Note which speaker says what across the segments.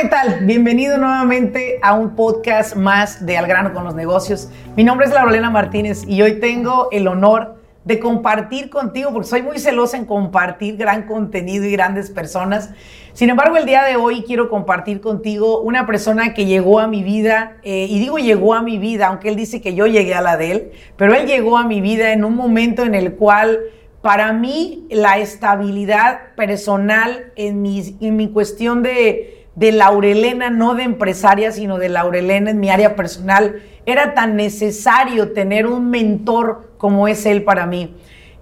Speaker 1: ¿Qué tal? Bienvenido nuevamente a un podcast más de Al grano con los negocios. Mi nombre es Laurelena Martínez y hoy tengo el honor de compartir contigo, porque soy muy celosa en compartir gran contenido y grandes personas. Sin embargo, el día de hoy quiero compartir contigo una persona que llegó a mi vida, eh, y digo llegó a mi vida, aunque él dice que yo llegué a la de él, pero él llegó a mi vida en un momento en el cual para mí la estabilidad personal en mi, en mi cuestión de de Laurelena, no de empresaria, sino de Laurelena en mi área personal. Era tan necesario tener un mentor como es él para mí.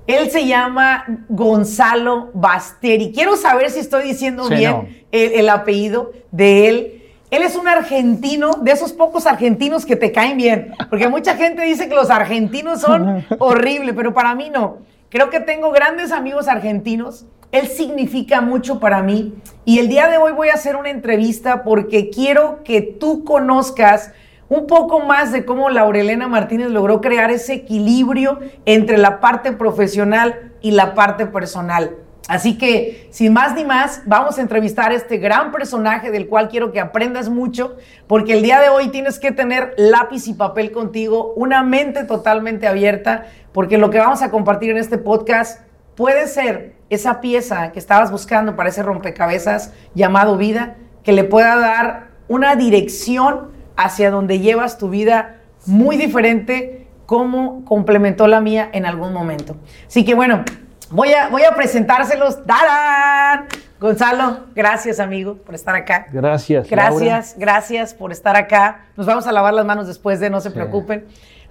Speaker 1: Él se llama Gonzalo Basteri. Quiero saber si estoy diciendo bien el, apellido de él. Él es un argentino, de esos pocos argentinos que te caen bien, porque mucha gente dice que los argentinos son horribles, pero para mí no. Creo que tengo grandes amigos argentinos él significa mucho para mí y el día de hoy voy a hacer una entrevista porque quiero que tú conozcas un poco más de cómo Laurelena Martínez logró crear ese equilibrio entre la parte profesional y la parte personal. Así que, sin más ni más, vamos a entrevistar a este gran personaje del cual quiero que aprendas mucho, porque el día de hoy tienes que tener lápiz y papel contigo, una mente totalmente abierta, porque lo que vamos a compartir en este podcast puede ser esa pieza que estabas buscando para ese rompecabezas llamado vida, que le pueda dar una dirección hacia donde llevas tu vida muy diferente como complementó la mía en algún momento. Así que bueno, voy a, voy a presentárselos. ¡Darán! Gonzalo, gracias amigo por estar acá.
Speaker 2: Gracias.
Speaker 1: Gracias, gracias por estar acá. Nos vamos a lavar las manos después de, no se preocupen.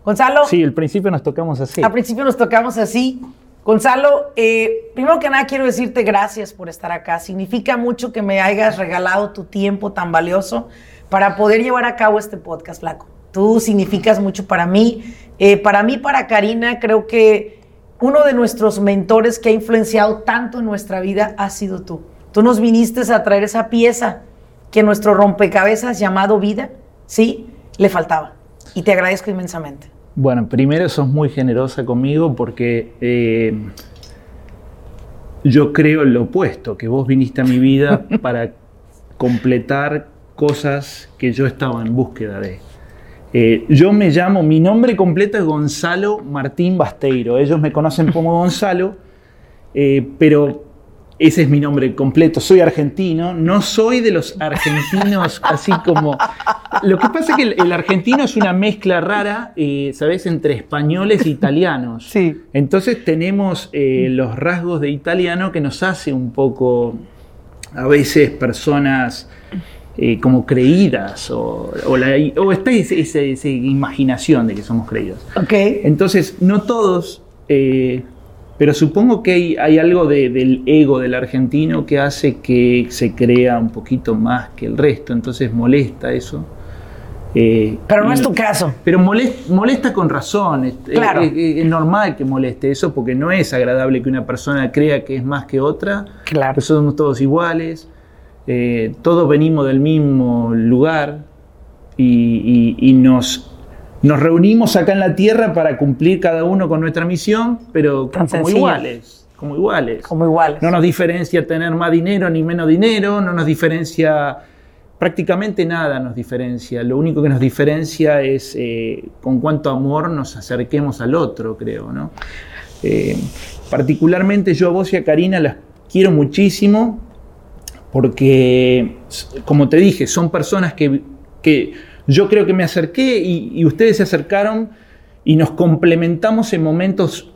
Speaker 1: Gonzalo.
Speaker 2: Sí, al principio nos tocamos así.
Speaker 1: Al principio nos tocamos así. Gonzalo, eh, primero que nada quiero decirte gracias por estar acá. Significa mucho que me hayas regalado tu tiempo tan valioso para poder llevar a cabo este podcast, Flaco. Tú significas mucho para mí. Eh, para mí, para Karina, creo que uno de nuestros mentores que ha influenciado tanto en nuestra vida ha sido tú. Tú nos viniste a traer esa pieza que nuestro rompecabezas llamado vida, sí, le faltaba. Y te agradezco inmensamente.
Speaker 2: Bueno, primero sos muy generosa conmigo porque eh, yo creo lo opuesto, que vos viniste a mi vida para completar cosas que yo estaba en búsqueda de. Eh, yo me llamo, mi nombre completo es Gonzalo Martín Basteiro. Ellos me conocen como Gonzalo, eh, pero ese es mi nombre completo. Soy argentino, no soy de los argentinos así como... Lo que pasa es que el, argentino es una mezcla rara, eh, ¿sabes?, entre españoles e italianos.
Speaker 1: Sí.
Speaker 2: Entonces tenemos eh, los rasgos de italiano que nos hace un poco, a veces, personas eh, como creídas o, o, está esa, imaginación de que somos creídos.
Speaker 1: Ok.
Speaker 2: Entonces, no todos pero supongo que hay, algo del ego del argentino que hace que se crea un poquito más que el resto, entonces molesta eso.
Speaker 1: Eh, pero no es tu caso.
Speaker 2: Pero molesta, con razón. Es,
Speaker 1: claro.
Speaker 2: es, normal que moleste eso porque no es agradable que una persona crea que es más que otra.
Speaker 1: Claro.
Speaker 2: somos todos iguales. Eh, todos venimos del mismo lugar y nos nos reunimos acá en la Tierra para cumplir cada uno con nuestra misión, pero como iguales. Como iguales.
Speaker 1: Como iguales.
Speaker 2: No nos diferencia tener más dinero ni menos dinero, no nos diferencia prácticamente nada nos diferencia. Lo único que nos diferencia es eh, con cuánto amor nos acerquemos al otro, creo. ¿no? Eh, particularmente yo a vos y a Karina las quiero muchísimo porque, como te dije, son personas que, que yo creo que me acerqué y, ustedes se acercaron y nos complementamos en momentos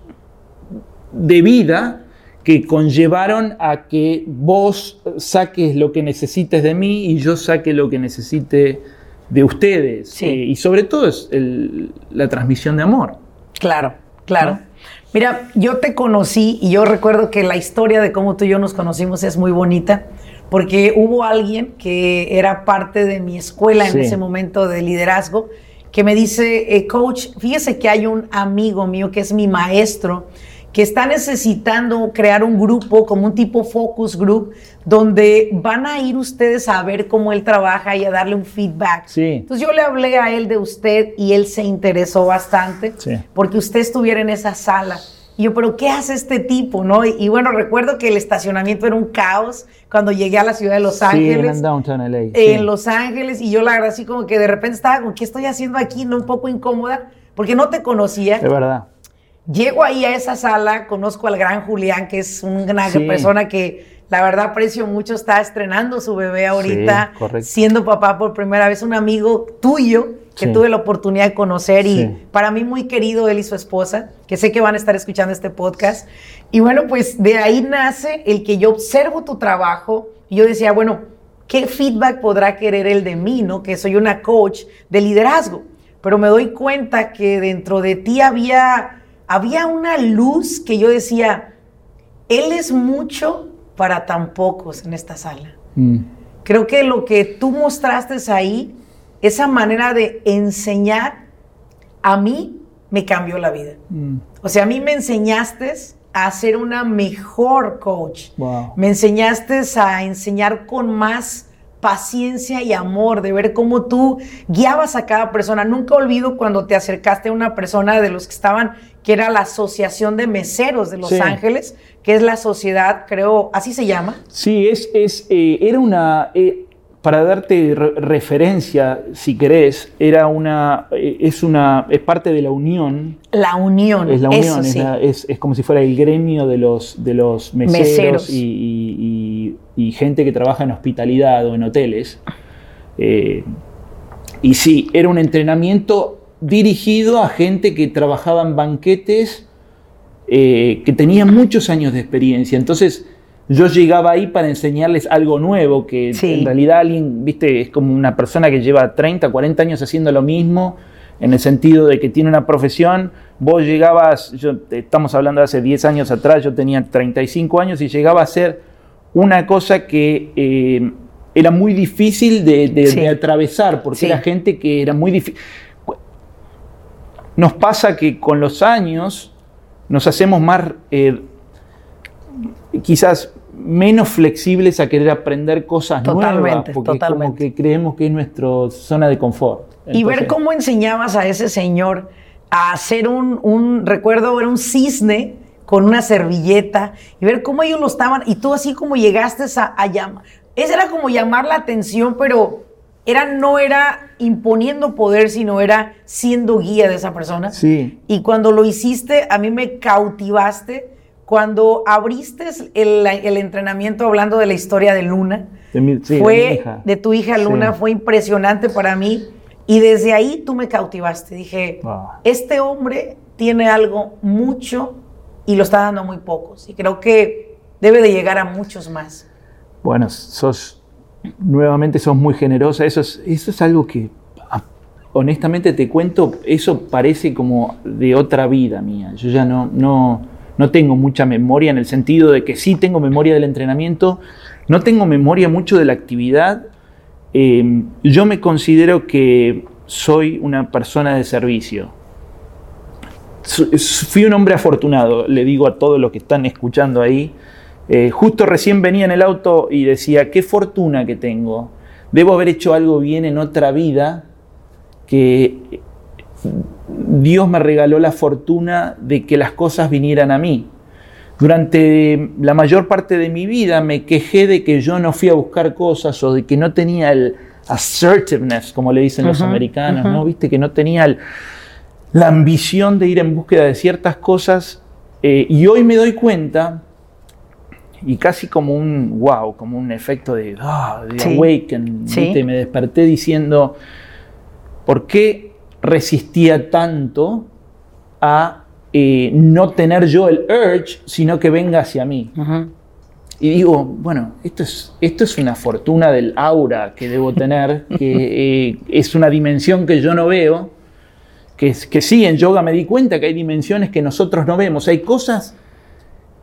Speaker 2: de vida que conllevaron a que vos saques lo que necesites de mí y yo saque lo que necesite de ustedes.
Speaker 1: Sí.
Speaker 2: Eh, y sobre todo es la transmisión de amor.
Speaker 1: Claro. Claro. Mira, yo te conocí y yo recuerdo que la historia de cómo tú y yo nos conocimos es muy bonita porque hubo alguien que era parte de mi escuela en ese momento de liderazgo que me dice, eh, coach, fíjese que hay un amigo mío que es mi maestro que está necesitando crear un grupo como un tipo focus group donde van a ir ustedes a ver cómo él trabaja y a darle un feedback.
Speaker 2: Sí.
Speaker 1: Entonces yo le hablé a él de usted y él se interesó bastante porque usted estuviera en esa sala. Y yo, pero ¿qué hace este tipo? ¿no? Y, bueno, recuerdo que el estacionamiento era un caos cuando llegué a la ciudad de Los Ángeles.
Speaker 2: en Downtown LA.
Speaker 1: En Los Ángeles. Y yo la verdad así como que de repente estaba como, ¿qué estoy haciendo aquí? No, un poco incómoda porque no te conocía.
Speaker 2: Es verdad.
Speaker 1: Llego ahí a esa sala, conozco al gran Julián, que es una persona que la verdad aprecio mucho, está estrenando su bebé ahorita, siendo papá por primera vez, un amigo tuyo que tuve la oportunidad de conocer y para mí muy querido él y su esposa, que sé que van a estar escuchando este podcast. Y bueno, pues de ahí nace el que yo observo tu trabajo y yo decía, bueno, ¿qué feedback podrá querer él de mí, no? Que soy una coach de liderazgo, pero me doy cuenta que dentro de ti había había una luz que yo decía, Él es mucho para tan pocos en esta sala. Mm. Creo que lo que tú mostraste ahí, esa manera de enseñar, a mí me cambió la vida. Mm. O sea, a mí me enseñaste a ser una mejor coach. Me enseñaste a enseñar con más paciencia y amor, de ver cómo tú guiabas a cada persona. Nunca olvido cuando te acercaste a una persona de los que estaban, que era la Asociación de Meseros de Los Ángeles, que es la sociedad, creo, así se llama.
Speaker 2: Sí, es, es eh, era una, eh, para darte referencia, si querés, era una, eh, es una, es parte de la unión.
Speaker 1: La unión.
Speaker 2: Es la unión, es, como si fuera el gremio de los, de los meseros, Y, gente que trabaja en hospitalidad o en hoteles. Eh, y sí, era un entrenamiento dirigido a gente que trabajaba en banquetes, eh, que tenía muchos años de experiencia. Entonces, yo llegaba ahí para enseñarles algo nuevo, que en realidad alguien, viste, es como una persona que lleva 30, 40 años haciendo lo mismo, en el sentido de que tiene una profesión, vos llegabas, yo, estamos hablando de hace 10 años atrás, yo tenía 35 años y llegaba a hacer una cosa que eh, era muy difícil de, atravesar, porque era gente que era muy difícil. Nos pasa que con los años nos hacemos más... Eh, quizás menos flexibles a querer aprender cosas nuevas, porque Es como que creemos que es nuestra zona de confort.
Speaker 1: y ver cómo enseñabas a ese señor a hacer un, un, recuerdo ver un cisne con una servilleta y ver cómo ellos lo estaban y tú así como llegaste a, llamar. Ese era como llamar la atención, pero era no era imponiendo poder, sino era siendo guía de esa persona.
Speaker 2: Sí.
Speaker 1: Y cuando lo hiciste, a mí me cautivaste cuando abriste el, entrenamiento hablando de la historia de Luna, de fue de, tu hija Luna, fue impresionante para mí. Y desde ahí tú me cautivaste. Dije, este hombre tiene algo mucho y lo está dando muy pocos. Y creo que debe de llegar a muchos más.
Speaker 2: Bueno, sos, nuevamente sos muy generosa. Eso es, eso es algo que, ah, honestamente te cuento, eso parece como de otra vida mía. Yo ya no, no, no tengo mucha memoria en el sentido de que sí tengo memoria del entrenamiento, no tengo memoria mucho de la actividad. Eh, yo me considero que soy una persona de servicio. Fui un hombre afortunado, le digo a todos los que están escuchando ahí. Eh, justo recién venía en el auto y decía, qué fortuna que tengo. Debo haber hecho algo bien en otra vida que Dios me regaló la fortuna de que las cosas vinieran a mí. Durante la mayor parte de mi vida me quejé de que yo no fui a buscar cosas o de que no tenía el assertiveness, como le dicen los americanos, ¿no? Viste que no tenía la ambición de ir en búsqueda de ciertas cosas. Eh, y hoy me doy cuenta, y casi como un wow, como un efecto de, ah, awaken, me desperté diciendo, ¿por qué resistía tanto a eh, no tener yo el urge, sino que venga hacia mí. Y digo, bueno, esto es, esto es una fortuna del aura que debo tener, que eh, es una dimensión que yo no veo, que, que sí, en yoga me di cuenta que hay dimensiones que nosotros no vemos, hay cosas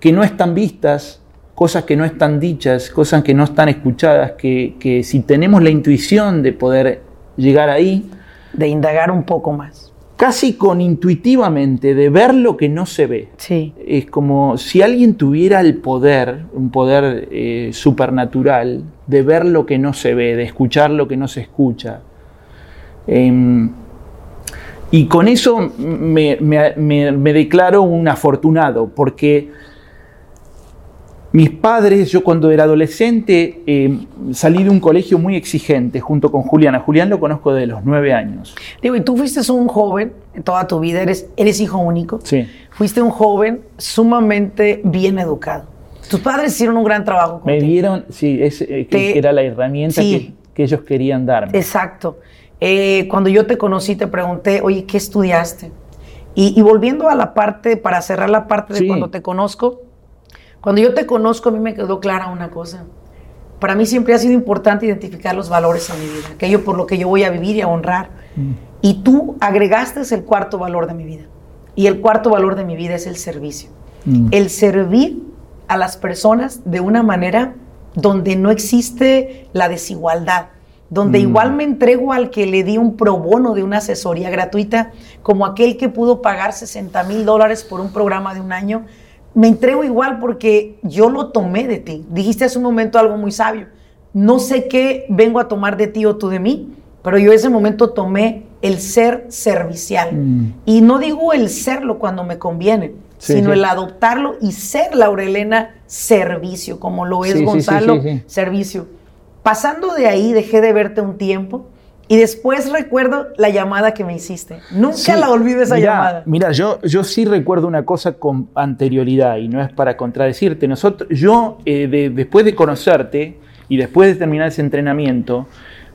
Speaker 2: que no están vistas, cosas que no están dichas, cosas que no están escuchadas, que, que si tenemos la intuición de poder llegar ahí,
Speaker 1: De indagar un poco más.
Speaker 2: casi con intuitivamente de ver lo que no se ve.
Speaker 1: Sí.
Speaker 2: Es como si alguien tuviera el poder, un poder eh, supernatural, de ver lo que no se ve, de escuchar lo que no se escucha. Em, y con eso me, me- me- me declaro un afortunado, porque mis padres, yo cuando era adolescente, em, salí de un colegio muy exigente junto con Julián. A Julián lo conozco de los nueve años.
Speaker 1: Digo, y tú fuiste un joven en toda tu vida, eres, eres hijo único.
Speaker 2: Sí.
Speaker 1: Fuiste un joven sumamente bien educado. Tus padres hicieron un gran trabajo
Speaker 2: Me
Speaker 1: contigo.
Speaker 2: dieron, sí, es, eh, que,
Speaker 1: Te-
Speaker 2: que era la herramienta
Speaker 1: Sí.
Speaker 2: que, que ellos querían darme.
Speaker 1: Exacto. Eh, cuando yo te conocí, te pregunté, oye, ¿qué estudiaste? Y, y volviendo a la parte, para cerrar la parte de
Speaker 2: Sí.
Speaker 1: cuando te conozco, cuando yo te conozco, a mí me quedó clara una cosa. Para mí siempre ha sido importante identificar los valores en mi vida, aquello por lo que yo voy a vivir y a honrar. Y tú agregaste el cuarto valor de mi vida. Y el cuarto valor de mi vida es el servicio.
Speaker 2: Mm.
Speaker 1: El servir a las personas de una manera donde no existe la desigualdad, donde
Speaker 2: Mm.
Speaker 1: igual me entrego al que le di un pro bono de una asesoría gratuita, como aquel que pudo pagar 60 mil dólares por un programa de un año. Me entrego igual porque yo lo tomé de ti. Dijiste hace un momento algo muy sabio. No sé qué vengo a tomar de ti o tú de mí, pero yo ese momento tomé el ser servicial.
Speaker 2: Mm.
Speaker 1: Y no digo el serlo cuando me conviene,
Speaker 2: Sí,
Speaker 1: sino
Speaker 2: sí.
Speaker 1: el adoptarlo y ser Laurelena servicio, como lo es
Speaker 2: Sí,
Speaker 1: Gonzalo servicio. Pasando de ahí dejé de verte un tiempo y después recuerdo la llamada que me hiciste. Nunca
Speaker 2: Sí,
Speaker 1: la olvido esa
Speaker 2: mirá,
Speaker 1: llamada.
Speaker 2: Mira, yo, yo sí recuerdo una cosa con anterioridad y no es para contradecirte. Nosotros, yo, eh, de- después de conocerte y después de terminar ese entrenamiento,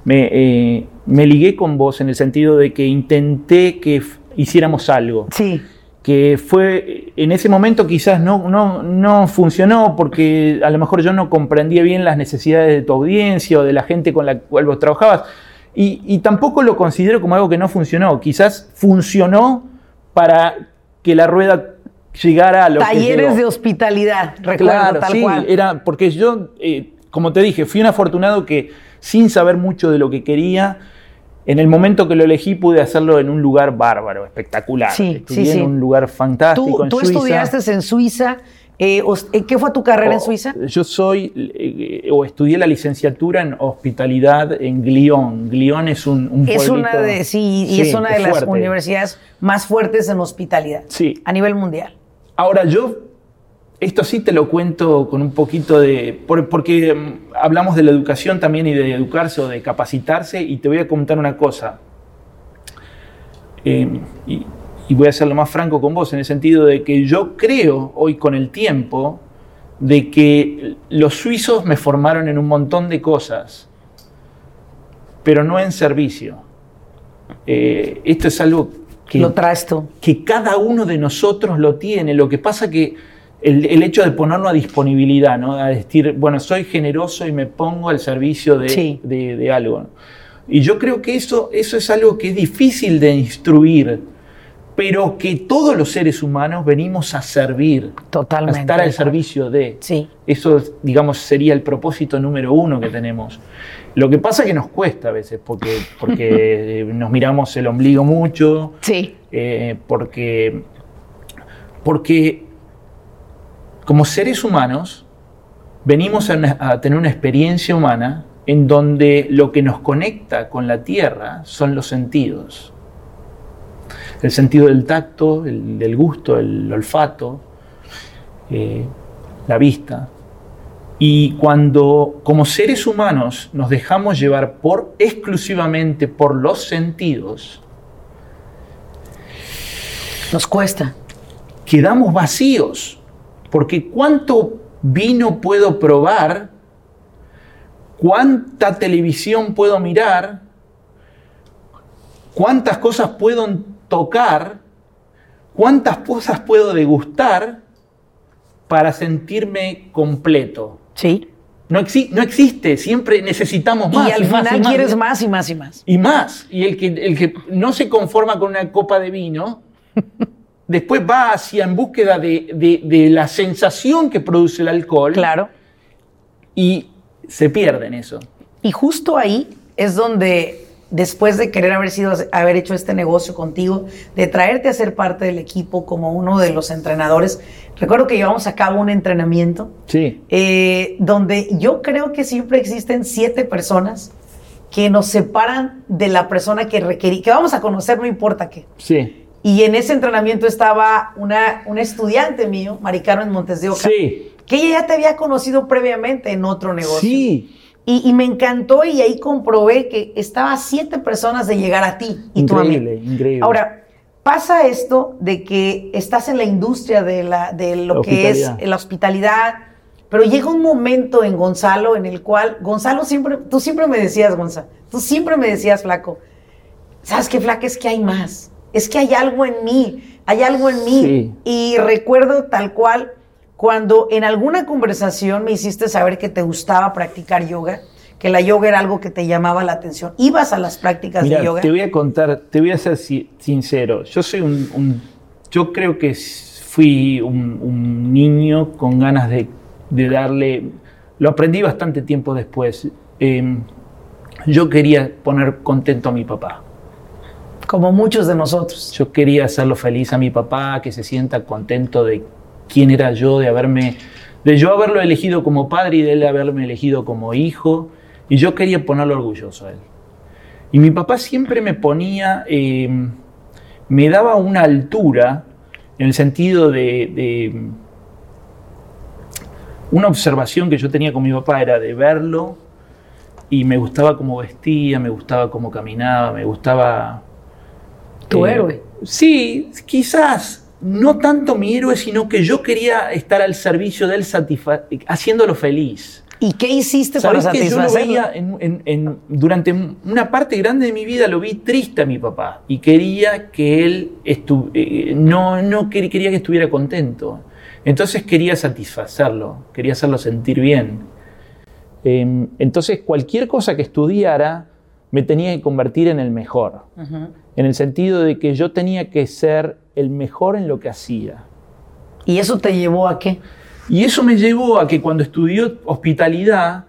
Speaker 2: me, eh, me ligué con vos en el sentido de que intenté que hiciéramos algo.
Speaker 1: Sí,
Speaker 2: que fue en ese momento quizás no, no, no funcionó porque a lo mejor yo no comprendía bien las necesidades de tu audiencia o de la gente con la cual vos trabajabas. Y, y tampoco lo considero como algo que no funcionó. Quizás funcionó para que la rueda llegara a lo que
Speaker 1: talleres de hospitalidad, recuerdo
Speaker 2: Claro,
Speaker 1: tal
Speaker 2: sí,
Speaker 1: cual.
Speaker 2: era porque yo, eh, como te dije, fui un afortunado que sin saber mucho de lo que quería, en el momento que lo elegí pude hacerlo en un lugar bárbaro, espectacular.
Speaker 1: Sí,
Speaker 2: Estudié
Speaker 1: sí, sí.
Speaker 2: en un lugar fantástico
Speaker 1: Tú,
Speaker 2: en
Speaker 1: tú
Speaker 2: Suiza.
Speaker 1: estudiaste en Suiza. Eh, ¿Qué fue tu carrera en
Speaker 2: Oh,
Speaker 1: Suiza?
Speaker 2: Yo soy, eh, o estudié la licenciatura en hospitalidad en Glión. Glión es un, un
Speaker 1: Es una de, sí, y es una de las
Speaker 2: fuerte.
Speaker 1: universidades más fuertes en hospitalidad
Speaker 2: Sí.
Speaker 1: a nivel mundial.
Speaker 2: Ahora yo, esto sí te lo cuento con un poquito de, por- porque mm, hablamos de la educación también y de educarse o de capacitarse y te voy a contar una cosa. Eh, y, y voy a ser lo más franco con vos en el sentido de que yo creo hoy con el tiempo de que los suizos me formaron en un montón de cosas, pero no en servicio. Eh, esto es algo que
Speaker 1: Lo traes tú.
Speaker 2: que cada uno de nosotros lo tiene. Lo que pasa que el, el hecho de ponerlo a disponibilidad, ¿no? A decir, bueno, soy generoso y me pongo al servicio de,
Speaker 1: Sí.
Speaker 2: de- de algo. Y yo creo que eso, eso es algo que es difícil de instruir, pero que todos los seres humanos venimos a servir,
Speaker 1: Totalmente.
Speaker 2: a estar al servicio de.
Speaker 1: Sí.
Speaker 2: Eso, digamos, sería el propósito número uno que tenemos. Lo que pasa es que nos cuesta a veces, porque, porque nos miramos el ombligo mucho,
Speaker 1: Sí.
Speaker 2: eh, porque, porque como seres humanos venimos a, una- a tener una experiencia humana en donde lo que nos conecta con la tierra son los sentidos. El sentido del tacto, el del gusto, el olfato, eh, la vista. Y cuando como seres humanos nos dejamos llevar por exclusivamente por los sentidos,
Speaker 1: Nos cuesta.
Speaker 2: quedamos vacíos. Porque cuánto vino puedo probar, cuánta televisión puedo mirar, cuántas cosas puedo tocar, cuántas cosas puedo degustar para sentirme completo.
Speaker 1: Sí.
Speaker 2: No, exi- no existe, siempre necesitamos más.
Speaker 1: y al
Speaker 2: más,
Speaker 1: final
Speaker 2: más.
Speaker 1: quieres más y más y más.
Speaker 2: Y más. Y el que, el que no se conforma con una copa de vino, después va hacia en búsqueda de, de- de la sensación que produce el alcohol
Speaker 1: Claro.
Speaker 2: y se pierde en eso.
Speaker 1: Y justo ahí es donde, después de querer haber, sido, haber hecho este negocio contigo, de traerte a ser parte del equipo como uno de los entrenadores, recuerdo que llevamos a cabo un entrenamiento
Speaker 2: Sí.
Speaker 1: eh, donde yo creo que siempre existen siete personas que nos separan de la persona que requerí, que vamos a conocer, no importa qué.
Speaker 2: Sí.
Speaker 1: Y en ese entrenamiento estaba una, una estudiante mío, Mari Carmen Montes de Oca,
Speaker 2: Sí.
Speaker 1: que ella ya te había conocido previamente en otro negocio.
Speaker 2: Sí.
Speaker 1: Y, y me encantó y ahí comprobé que estaba a siete personas de llegar a ti y tú a mí.
Speaker 2: Increíble, increíble.
Speaker 1: Ahora, pasa esto de que estás en la industria de, la, de lo que es la hospitalidad, pero llega un momento en Gonzalo en el cual, Gonzalo siempre, tú siempre me decías, Gonzalo, tú siempre me decías, flaco, ¿sabes qué, flaca? Es que hay más, es que hay algo en mí, hay algo en mí.
Speaker 2: Sí.
Speaker 1: Y recuerdo tal cual cuando en alguna conversación me hiciste saber que te gustaba practicar yoga, que la yoga era algo que te llamaba la atención. ¿Ibas a las prácticas
Speaker 2: Mira,
Speaker 1: de yoga?
Speaker 2: te voy a contar, te voy a ser si- sincero. Yo soy un, un- yo creo que fui un, un niño con ganas de, de darle, lo aprendí bastante tiempo después. Eh, yo quería poner contento a mi papá.
Speaker 1: Como muchos de nosotros.
Speaker 2: Yo quería hacerlo feliz a mi papá, que se sienta contento de quién era yo, de haberme, de yo haberlo elegido como padre y de él haberme elegido como hijo. Y yo quería ponerlo orgulloso a él. Y mi papá siempre me ponía, eh, me daba una altura en el sentido de, de- una observación que yo tenía con mi papá era de verlo y me gustaba cómo vestía, me gustaba cómo caminaba, me gustaba
Speaker 1: Tu
Speaker 2: eh,
Speaker 1: héroe.
Speaker 2: Sí, quizás no tanto mi héroe, sino que yo quería estar al servicio de él, haciéndolo feliz.
Speaker 1: ¿Y qué hiciste para
Speaker 2: ¿Sabes que yo lo
Speaker 1: satisfacerlo?
Speaker 2: veía en- en- en- durante una parte grande de mi vida lo vi triste a mi papá y quería que él estu- eh, no, no quer- quería que estuviera contento. Entonces quería satisfacerlo, quería hacerlo sentir bien. Em, entonces cualquier cosa que estudiara me tenía que convertir en el mejor en el sentido de que yo tenía que ser el mejor en lo que hacía.
Speaker 1: ¿Y eso te llevó a qué?
Speaker 2: Y eso me llevó a que cuando estudió hospitalidad,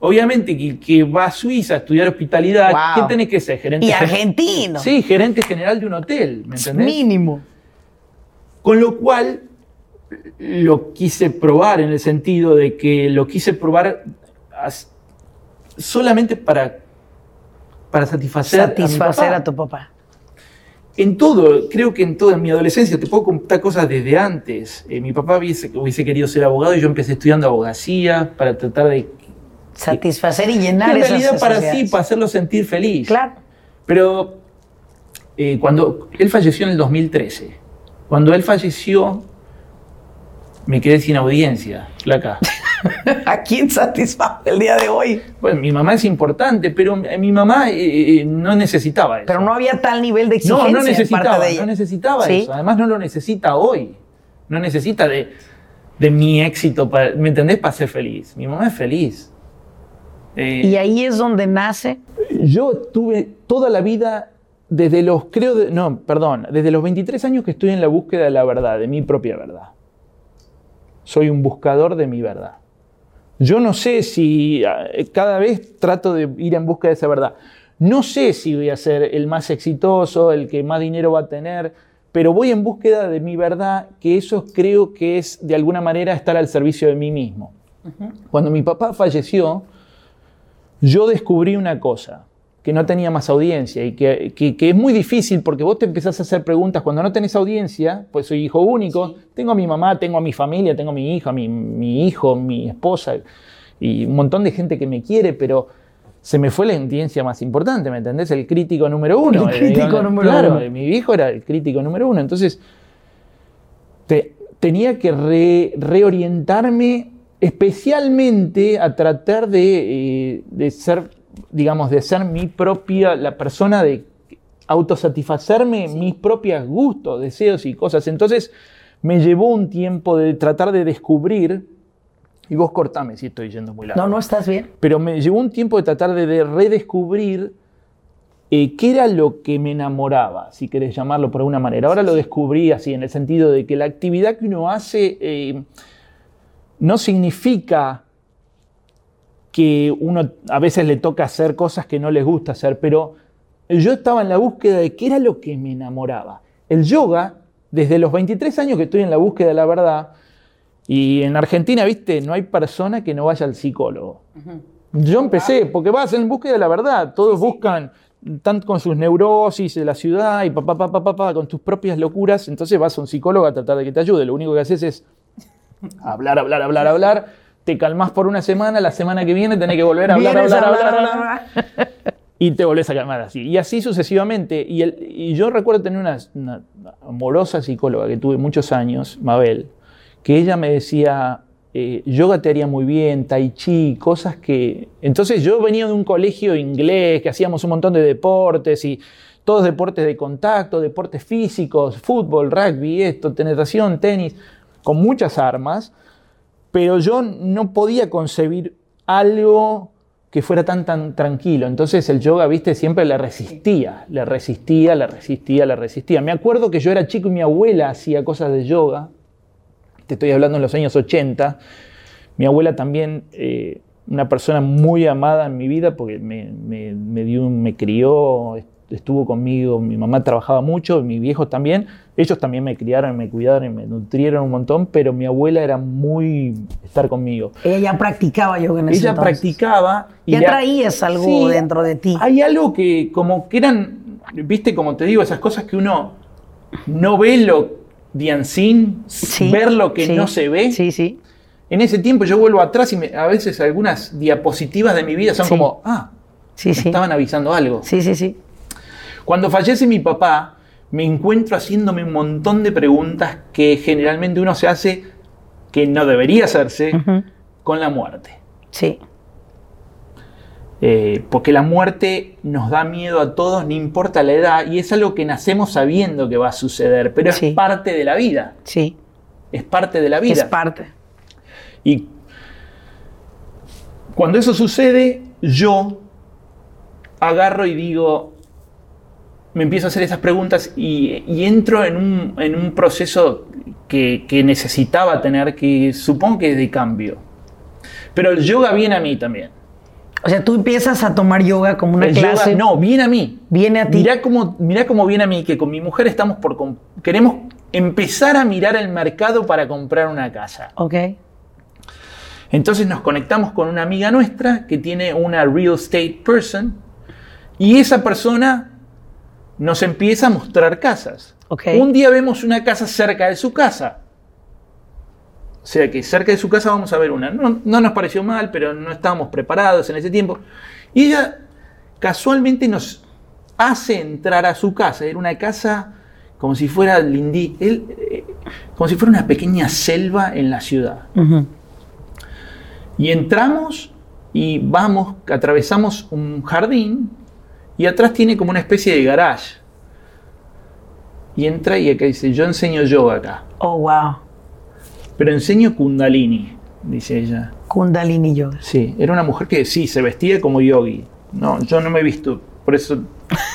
Speaker 2: obviamente que que va a Suiza a estudiar hospitalidad,
Speaker 1: Wow.
Speaker 2: ¿qué tenés que ser? Gerente
Speaker 1: Y
Speaker 2: gen-
Speaker 1: argentino.
Speaker 2: Sí, gerente general de un hotel, ¿me entendés?
Speaker 1: Mínimo.
Speaker 2: Con lo cual lo quise probar en el sentido de que lo quise probar solamente para, para satisfacer, a mi
Speaker 1: Satisfacer
Speaker 2: papá.
Speaker 1: a tu papá.
Speaker 2: En todo, creo que en toda mi adolescencia, te puedo contar cosas desde antes. Eh, mi papá hubiese, hubiese querido ser abogado y yo empecé estudiando abogacía para tratar de...
Speaker 1: Satisfacer y llenar
Speaker 2: en
Speaker 1: esas
Speaker 2: realidad para sí, para hacerlo sentir feliz.
Speaker 1: Claro.
Speaker 2: Pero eh, cuando él falleció en el 2013, cuando él falleció, me quedé sin audiencia, flaca.
Speaker 1: ¿A quién satisface el día de hoy?
Speaker 2: Bueno, mi mamá es importante, pero mi mamá eh, eh, no necesitaba eso.
Speaker 1: Pero no había tal nivel de exigencia
Speaker 2: No, no
Speaker 1: en
Speaker 2: necesitaba,
Speaker 1: parte de ella.
Speaker 2: no necesitaba
Speaker 1: ¿Sí?
Speaker 2: eso. Además no lo necesita hoy. No necesita de, de mi éxito, para, ¿me entendés? Para ser feliz. Mi mamá es feliz. Eh,
Speaker 1: Y ahí es donde nace.
Speaker 2: yo tuve toda la vida, desde los, creo, de- no, perdón, desde los 23 años que estoy en la búsqueda de la verdad, de mi propia verdad. Soy un buscador de mi verdad. Yo no sé si eh, cada vez trato de ir en busca de esa verdad. No sé si voy a ser el más exitoso, el que más dinero va a tener, pero voy en búsqueda de mi verdad, que eso creo que es de alguna manera estar al servicio de mí mismo. Cuando mi papá falleció, yo descubrí una cosa, que no tenía más audiencia y que, que- que es muy difícil porque vos te empezás a hacer preguntas cuando no tenés audiencia, pues soy hijo único, tengo a mi mamá, tengo a mi familia, tengo a mi hija, mi, mi hijo, mi esposa y un montón de gente que me quiere, pero se me fue la audiencia más importante, ¿me entendés? El crítico número uno.
Speaker 1: El crítico
Speaker 2: Eh,
Speaker 1: número
Speaker 2: claro,
Speaker 1: uno.
Speaker 2: mi hijo era el crítico número uno, entonces te- tenía que re- reorientarme especialmente a tratar de, eh, de ser, digamos, de ser mi propia, la persona de autosatisfacerme mis propios gustos, deseos y cosas. Entonces me llevó un tiempo de tratar de descubrir Y vos cortame si estoy yendo muy largo.
Speaker 1: No, no estás bien.
Speaker 2: Pero me llevó un tiempo de tratar de, de redescubrir eh, qué era lo que me enamoraba, si querés llamarlo por alguna manera. Ahora lo descubrí así, en el sentido de que la actividad que uno hace eh, no significa que uno a veces le toca hacer cosas que no les gusta hacer, pero yo estaba en la búsqueda de qué era lo que me enamoraba. El yoga, desde los 23 años que estoy en la búsqueda de la verdad, y en Argentina, viste, no hay persona que no vaya al psicólogo. Yo empecé, porque vas en búsqueda de la verdad, todos buscan, están con sus neurosis de la ciudad y papá, papá, papá, con tus propias locuras, entonces vas a un psicólogo a tratar de que te ayude. Lo único que haces es hablar, hablar, hablar, hablar, te calmas por una semana, la semana que viene tenés que volver a hablar, hablar,
Speaker 1: a
Speaker 2: hablar,
Speaker 1: hablar,
Speaker 2: hablar, y te volvés a calmar así. Y así sucesivamente. Y, el- y yo recuerdo tener una, una amorosa psicóloga que tuve muchos años, Mabel, que ella me decía, eh, yoga te haría muy bien, tai chi, cosas que... Entonces yo venía de un colegio inglés, que hacíamos un montón de deportes y todos deportes de contacto, deportes físicos, fútbol, rugby, esto, natación, tenis, con muchas armas, pero yo no podía concebir algo que fuera tan, tan tranquilo. Entonces el yoga, viste, siempre le resistía, le resistía, le resistía, le resistía. Me acuerdo que yo era chico y mi abuela hacía cosas de yoga, te estoy hablando en los años 80. Mi abuela también, eh, una persona muy amada en mi vida porque me, me- me crió, estuvo conmigo, mi mamá trabajaba mucho, mis viejos también, ellos también me criaron, me cuidaron y me nutrieron un montón, pero mi abuela era muy estar conmigo.
Speaker 1: Ella ya practicaba yoga en ese
Speaker 2: Ella
Speaker 1: entonces.
Speaker 2: practicaba y
Speaker 1: Ya
Speaker 2: la-
Speaker 1: traías algo
Speaker 2: Sí,
Speaker 1: dentro de ti.
Speaker 2: Hay algo que como que eran, viste, como te digo, esas cosas que uno no ve lo de unseen,
Speaker 1: Sí,
Speaker 2: ver lo que
Speaker 1: sí,
Speaker 2: no se ve.
Speaker 1: Sí, sí.
Speaker 2: En ese tiempo yo vuelvo atrás y me- a veces algunas diapositivas de mi vida son como, ah,
Speaker 1: Sí,
Speaker 2: me
Speaker 1: sí.
Speaker 2: estaban avisando algo.
Speaker 1: Sí, sí, sí.
Speaker 2: Cuando fallece mi papá, me encuentro haciéndome un montón de preguntas que generalmente uno se hace que no debería hacerse con la muerte.
Speaker 1: Sí.
Speaker 2: Eh, porque la muerte nos da miedo a todos, no importa la edad, y es algo que nacemos sabiendo que va a suceder, pero
Speaker 1: Sí.
Speaker 2: es parte de la vida.
Speaker 1: Sí.
Speaker 2: Es parte de la vida.
Speaker 1: Es parte.
Speaker 2: Y cuando eso sucede, yo agarro y digo, me empiezo a hacer esas preguntas y, y entro en un, en un proceso que, que necesitaba tener, que supongo que es de cambio. Pero el yoga viene a mí también.
Speaker 1: O sea, tú empiezas a tomar yoga como una
Speaker 2: el
Speaker 1: clase.
Speaker 2: yoga, no, viene a mí.
Speaker 1: Viene a ti.
Speaker 2: Mirá cómo, mirá cómo viene a mí, que con mi mujer estamos por... Queremos empezar a mirar el mercado para comprar una casa.
Speaker 1: Ok.
Speaker 2: Entonces nos conectamos con una amiga nuestra que tiene una real estate person y esa persona nos empieza a mostrar casas. Un día vemos una casa cerca de su casa. O sea que cerca de su casa vamos a ver una. No, no nos pareció mal, pero no estábamos preparados en ese tiempo. Y ella casualmente nos hace entrar a su casa. Era una casa como si fuera lindi- él, eh, como si fuera una pequeña selva en la ciudad. Y entramos y vamos, atravesamos un jardín y atrás tiene como una especie de garage. Y entra y acá dice, yo enseño yoga acá,
Speaker 1: Oh, wow.
Speaker 2: pero enseño kundalini, dice ella.
Speaker 1: Kundalini yoga.
Speaker 2: Sí, era una mujer que sí, se vestía como yogi. No, yo no me he visto, por eso,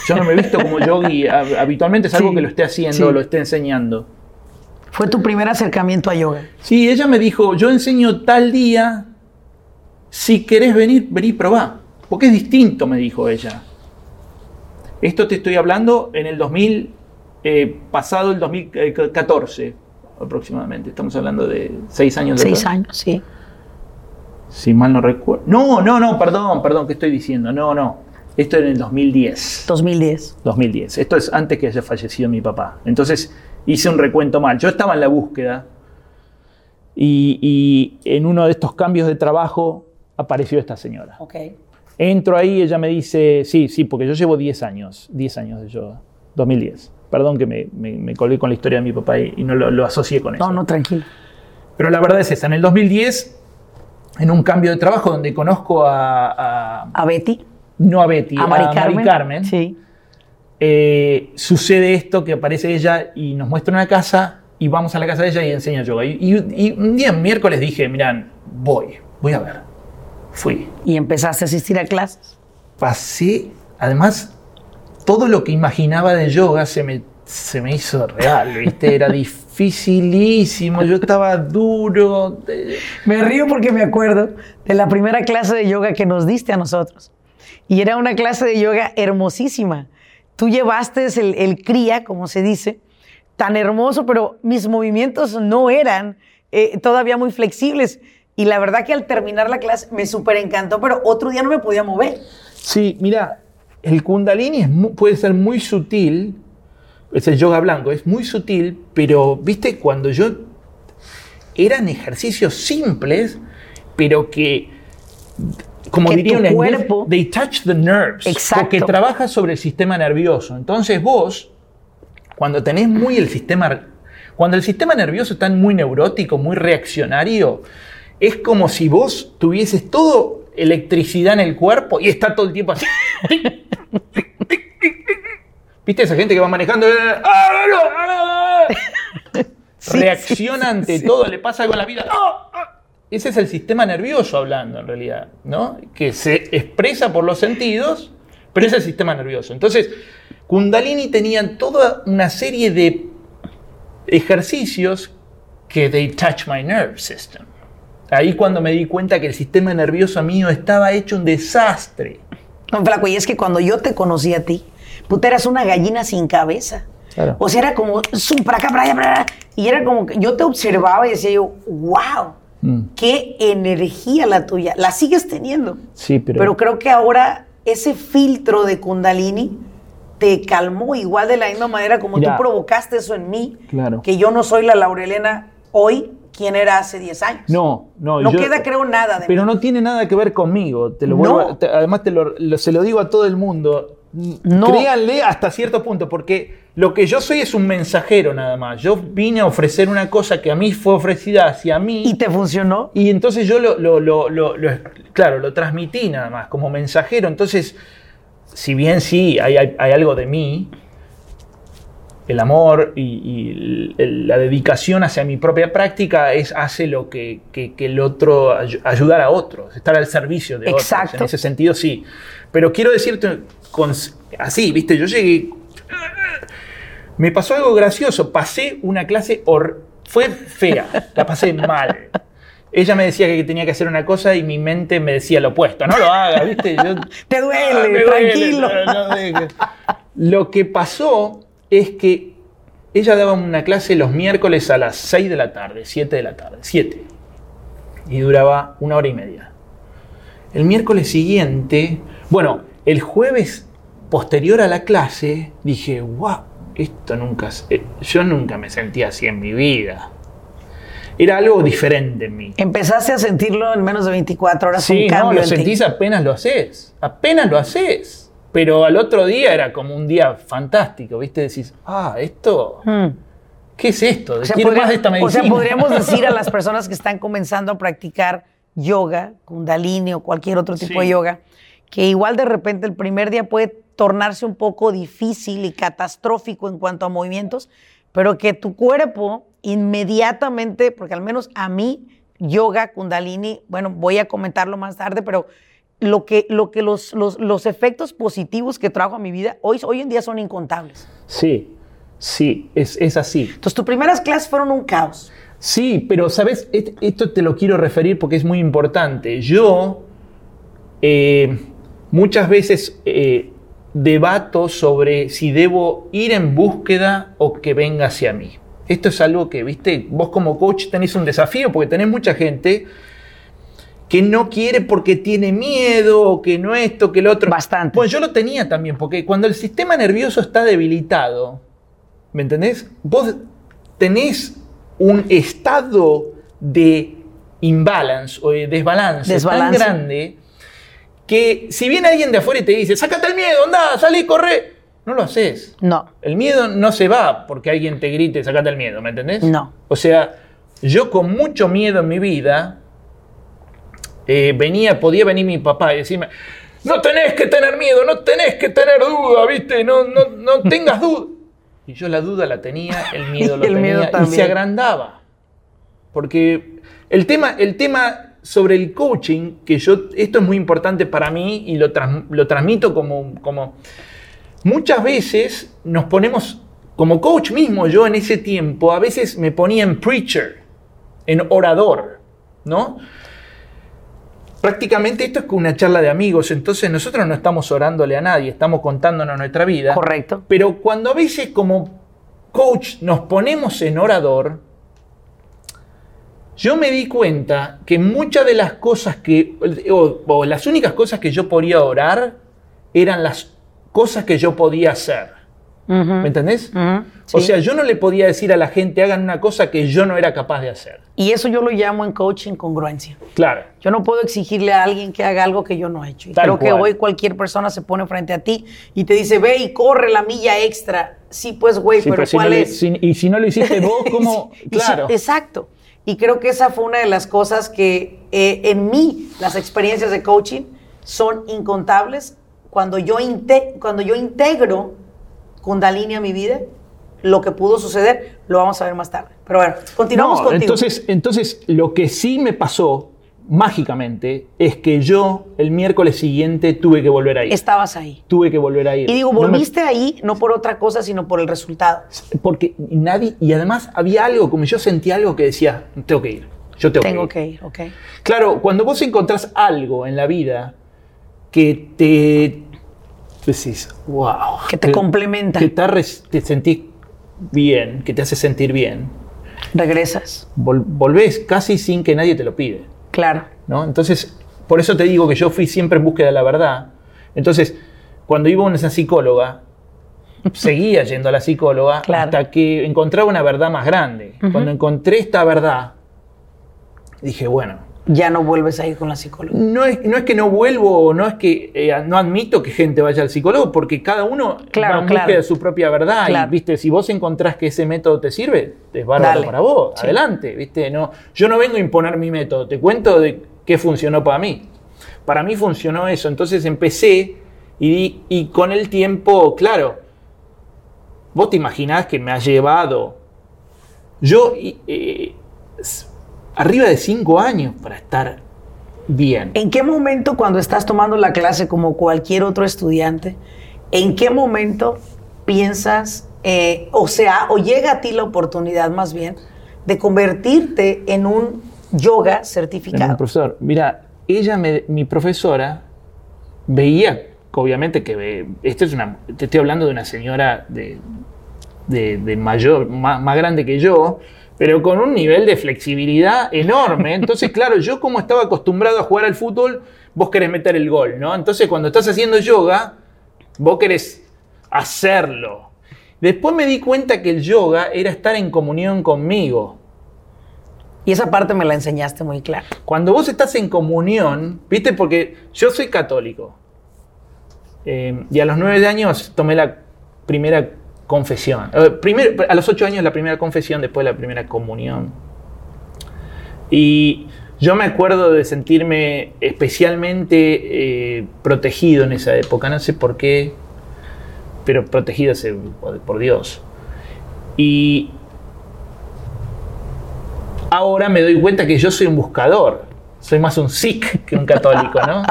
Speaker 2: yo no me he visto como yogi hab- habitualmente, es algo
Speaker 1: Sí,
Speaker 2: que lo esté haciendo,
Speaker 1: sí.
Speaker 2: lo esté enseñando.
Speaker 1: Fue tu primer acercamiento a yoga.
Speaker 2: Sí, ella me dijo, yo enseño tal día, si querés venir, vení, probá. Porque es distinto, me dijo ella. Esto te estoy hablando en el 2000, eh, pasado el 2014 aproximadamente. Estamos hablando de seis años
Speaker 1: Seis años, sí.
Speaker 2: Si mal no recuerdo. No, no, no, perdón, perdón, ¿qué estoy diciendo? No, no. Esto en el 2010.
Speaker 1: 2010.
Speaker 2: 2010. Esto es antes que haya fallecido mi papá. Entonces hice un recuento mal. Yo estaba en la búsqueda y, y en uno de estos cambios de trabajo apareció esta señora.
Speaker 1: Ok.
Speaker 2: Entro ahí, ella me dice, sí, sí, porque yo llevo 10 años, 10 años de yoga, 2010. Perdón que me, me, me colgué con la historia de mi papá y, y no lo, lo asocié con eso.
Speaker 1: No, no, tranquilo.
Speaker 2: Pero la verdad es esa, en el 2010, en un cambio de trabajo donde conozco a, a-
Speaker 1: A Betty.
Speaker 2: no a Betty,
Speaker 1: A Mari Carmen.
Speaker 2: Carmen,
Speaker 1: Sí.
Speaker 2: eh, sucede esto que aparece ella y nos muestra una casa y vamos a la casa de ella y enseña yoga. Y, y- y un día miércoles dije, miran, voy, voy a ver. Fui.
Speaker 1: Y empezaste a asistir a clases.
Speaker 2: Pasé, además, todo lo que imaginaba de yoga se me, se me hizo real, ¿viste? Era dificilísimo, yo estaba duro.
Speaker 1: Me río porque me acuerdo de la primera clase de yoga que nos diste a nosotros. Y era una clase de yoga hermosísima. Tú llevaste el, el cría, como se dice, tan hermoso, pero mis movimientos no eran eh, todavía muy flexibles. Y la verdad que al terminar la clase me súper encantó, pero otro día no me podía mover.
Speaker 2: Sí, mira, el kundalini es mu- puede ser muy sutil, es el yoga blanco, es muy sutil, pero viste, cuando yo eran ejercicios simples, pero que, como
Speaker 1: Que
Speaker 2: diría un
Speaker 1: cuerpo-
Speaker 2: they touch the nerves,
Speaker 1: Exacto.
Speaker 2: porque trabaja sobre el sistema nervioso. Entonces vos, cuando tenés muy el sistema, cuando el sistema nervioso está muy neurótico, muy reaccionario, es como si vos tuvieses todo electricidad en el cuerpo y está todo el tiempo así. ¿Viste esa gente que va manejando?
Speaker 1: Sí,
Speaker 2: Reacciona
Speaker 1: sí,
Speaker 2: ante
Speaker 1: sí.
Speaker 2: todo, le pasa algo en la vida. Ese es el sistema nervioso hablando en realidad, ¿no? Que se expresa por los sentidos, pero es el sistema nervioso. Entonces, Kundalini tenían toda una serie de ejercicios que they touch my nerve system. Ahí cuando me di cuenta que el sistema nervioso mío estaba hecho un desastre.
Speaker 1: No, flaco, y es que cuando yo te conocí a ti, puta, eras una gallina sin cabeza.
Speaker 2: Claro.
Speaker 1: O sea, era como, para acá, para allá, para allá. Y era como que yo te observaba y decía yo, wow,
Speaker 2: Mm.
Speaker 1: qué energía la tuya. La sigues teniendo.
Speaker 2: Sí, pero,
Speaker 1: Pero creo que ahora ese filtro de Kundalini te calmó igual de la misma manera como
Speaker 2: Mira.
Speaker 1: tú provocaste eso en mí.
Speaker 2: Claro.
Speaker 1: Que yo no soy la Laurelena hoy, quien era hace 10 años.
Speaker 2: No, no.
Speaker 1: No
Speaker 2: yo-
Speaker 1: queda, creo, nada de
Speaker 2: Pero
Speaker 1: mí.
Speaker 2: no tiene nada que ver conmigo. Te lo
Speaker 1: No.
Speaker 2: vuelvo a- te- además, te lo, lo- se lo digo a todo el mundo.
Speaker 1: No.
Speaker 2: Créanle hasta cierto punto, porque lo que yo soy es un mensajero nada más. Yo vine a ofrecer una cosa que a mí fue ofrecida hacia mí.
Speaker 1: ¿Y te funcionó?
Speaker 2: Y entonces yo lo, lo- lo- lo- lo- claro, lo transmití nada más como mensajero. Entonces, si bien sí hay, hay- hay algo de mí, el amor y, la dedicación hacia mi propia práctica es, hace lo que, que- que el otro, ay- ayudar a otros, estar al servicio de otros.
Speaker 1: Exacto.
Speaker 2: En ese sentido, sí. Pero quiero decirte, con- así, viste, yo llegué, me pasó algo gracioso. Pasé una clase, hor- fue fea, la pasé mal. Ella me decía que tenía que hacer una cosa y mi mente me decía lo opuesto. No lo hagas, ¿viste? Yo-
Speaker 1: Te duele,
Speaker 2: Ah,
Speaker 1: tranquilo.
Speaker 2: no, no dejes. Lo que pasó es que ella daba una clase los miércoles a las 6 de la tarde, 7 de la tarde, 7. Y duraba una hora y media. El miércoles siguiente, bueno, el jueves posterior a la clase, dije, wow, esto nunca, se- yo nunca me sentía así en mi vida. Era algo diferente en mí.
Speaker 1: Empezaste a sentirlo en menos de 24 horas.
Speaker 2: Sí,
Speaker 1: un
Speaker 2: no,
Speaker 1: cambio
Speaker 2: lo
Speaker 1: en ti.
Speaker 2: sentís apenas lo haces. Apenas lo haces. Pero al otro día era como un día fantástico, ¿viste? Decís, ah, esto,
Speaker 1: Hmm.
Speaker 2: ¿qué es esto?
Speaker 1: O sea, podría-
Speaker 2: más de esta
Speaker 1: o
Speaker 2: medicina.
Speaker 1: sea, podríamos decir a las personas que están comenzando a practicar yoga, kundalini o cualquier otro tipo
Speaker 2: Sí.
Speaker 1: de yoga, que igual de repente el primer día puede tornarse un poco difícil y catastrófico en cuanto a movimientos, pero que tu cuerpo inmediatamente, porque al menos a mí, yoga, kundalini, bueno, voy a comentarlo más tarde, pero lo que, lo que los, los, los efectos positivos que trajo a mi vida hoy, hoy en día son incontables.
Speaker 2: Sí, sí, es, es así.
Speaker 1: Entonces, tus primeras clases fueron un caos.
Speaker 2: Sí, pero sabes, esto te lo quiero referir porque es muy importante. Yo eh, muchas veces eh, debato sobre si debo ir en búsqueda o que venga hacia mí. Esto es algo que, viste, vos como coach tenés un desafío porque tenés mucha gente que no quiere porque tiene miedo, o que no esto, que lo otro.
Speaker 1: Bastante.
Speaker 2: Pues yo lo tenía también, porque cuando el sistema nervioso está debilitado, ¿me entendés? Vos tenés un estado de imbalance o de desbalance,
Speaker 1: Desbalance.
Speaker 2: tan grande que si viene alguien de afuera y te dice, sácate el miedo, anda, salí, corre, no lo haces.
Speaker 1: No.
Speaker 2: El miedo no se va porque alguien te grite, sacate el miedo, ¿me entendés?
Speaker 1: No.
Speaker 2: O sea, yo con mucho miedo en mi vida, eh, venía, podía venir mi papá y decirme, no tenés que tener miedo, no tenés que tener duda, ¿viste? No, no, no tengas duda. Y yo la duda la tenía, el miedo lo
Speaker 1: El
Speaker 2: tenía
Speaker 1: miedo
Speaker 2: y se agrandaba. Porque el tema, el tema sobre el coaching, que yo, esto es muy importante para mí y lo, tras- lo transmito como, como... Muchas veces nos ponemos, como coach mismo, yo en ese tiempo, a veces me ponía en preacher, en orador, ¿no? Prácticamente esto es como una charla de amigos, entonces nosotros no estamos orándole a nadie, estamos contándonos nuestra vida.
Speaker 1: Correcto.
Speaker 2: Pero cuando a veces como coach nos ponemos en orador, yo me di cuenta que muchas de las cosas que, o, o las únicas cosas que yo podía orar, eran las cosas que yo podía hacer. ¿Me entendés? O
Speaker 1: sí.
Speaker 2: sea, yo no le podía decir a la gente, hagan una cosa que yo no era capaz de hacer.
Speaker 1: y eso yo lo llamo en coaching congruencia.
Speaker 2: Claro.
Speaker 1: Yo no puedo exigirle a alguien que haga algo que yo no he hecho. Y
Speaker 2: Tal
Speaker 1: creo que hoy cualquier persona se pone frente a ti y te dice, ve y corre la milla extra. Sí, pues, güey,
Speaker 2: Sí,
Speaker 1: pero,
Speaker 2: pero si no
Speaker 1: ¿cuál
Speaker 2: le-
Speaker 1: es?
Speaker 2: si- y si no lo hiciste vos, ¿cómo? Claro.
Speaker 1: exacto. Y creo que esa fue una de las cosas que eh, en mí las experiencias de coaching son incontables. Cuando yo, inte- cuando yo integro Kundalini a mi vida, lo que pudo suceder, lo vamos a ver más tarde. Pero bueno, continuamos
Speaker 2: No,
Speaker 1: contigo.
Speaker 2: Entonces, entonces, lo que sí me pasó mágicamente es que yo el miércoles siguiente tuve que volver a ir.
Speaker 1: Estabas ahí.
Speaker 2: Tuve que volver a ir.
Speaker 1: Y digo,
Speaker 2: No me-
Speaker 1: volviste ahí no por otra cosa, sino por el resultado.
Speaker 2: porque nadie, y además había algo, como yo sentía algo que decía, tengo que ir. Yo tengo,
Speaker 1: Tengo
Speaker 2: que ir.
Speaker 1: que ir, ok.
Speaker 2: Claro, cuando vos encontrás algo en la vida que te decís, wow.
Speaker 1: Que te complementa.
Speaker 2: Que te, te sentís bien, que te hace sentir bien.
Speaker 1: Regresas.
Speaker 2: Vol- volvés casi sin que nadie te lo pide.
Speaker 1: Claro.
Speaker 2: ¿no? Entonces, por eso te digo que yo fui siempre en búsqueda de la verdad. Entonces, cuando iba a una psicóloga, seguía yendo a la psicóloga
Speaker 1: Claro.
Speaker 2: hasta que encontraba una verdad más grande. Cuando encontré esta verdad, dije, bueno,
Speaker 1: Ya no vuelves a ir con la psicóloga.
Speaker 2: no es, no es que no vuelvo no es que eh, no admito que gente vaya al psicólogo, porque cada uno
Speaker 1: Claro,
Speaker 2: va en
Speaker 1: claro.
Speaker 2: búsqueda de su propia verdad.
Speaker 1: Claro.
Speaker 2: Y viste, si vos encontrás que ese método te sirve, es bárbaro para vos.
Speaker 1: Sí.
Speaker 2: Adelante, viste. No, yo no vengo a imponer mi método, te cuento de qué funcionó para mí. Para mí funcionó eso. Entonces empecé y, con el tiempo, claro, vos te imaginás que me ha llevado yo eh, arriba de cinco años para estar bien.
Speaker 1: ¿En qué momento cuando estás tomando la clase como cualquier otro estudiante, en qué momento piensas, eh, o sea, o llega a ti la oportunidad más bien de convertirte en un yoga certificado?
Speaker 2: un profesor. Mira, ella, me- mi profesora, veía, obviamente que ve, esto es una, te estoy hablando de una señora de, de- de mayor, más, más grande que yo, pero con un nivel de flexibilidad enorme. Entonces, claro, yo como estaba acostumbrado a jugar al fútbol, vos querés meter el gol, ¿no? Entonces, cuando estás haciendo yoga, vos querés hacerlo. Después me di cuenta que el yoga era estar en comunión conmigo.
Speaker 1: Y esa parte me la enseñaste muy clara.
Speaker 2: Cuando vos estás en comunión, ¿viste? Porque yo soy católico. Eh, y a los nueve años tomé la primera confesión. Eh, primer- a los ocho años la primera confesión, después la primera comunión. Y yo me acuerdo de sentirme especialmente eh, protegido en esa época. No sé por qué, pero protegido por Dios. Y ahora me doy cuenta que yo soy un buscador. Soy más un Sikh que un católico, ¿no?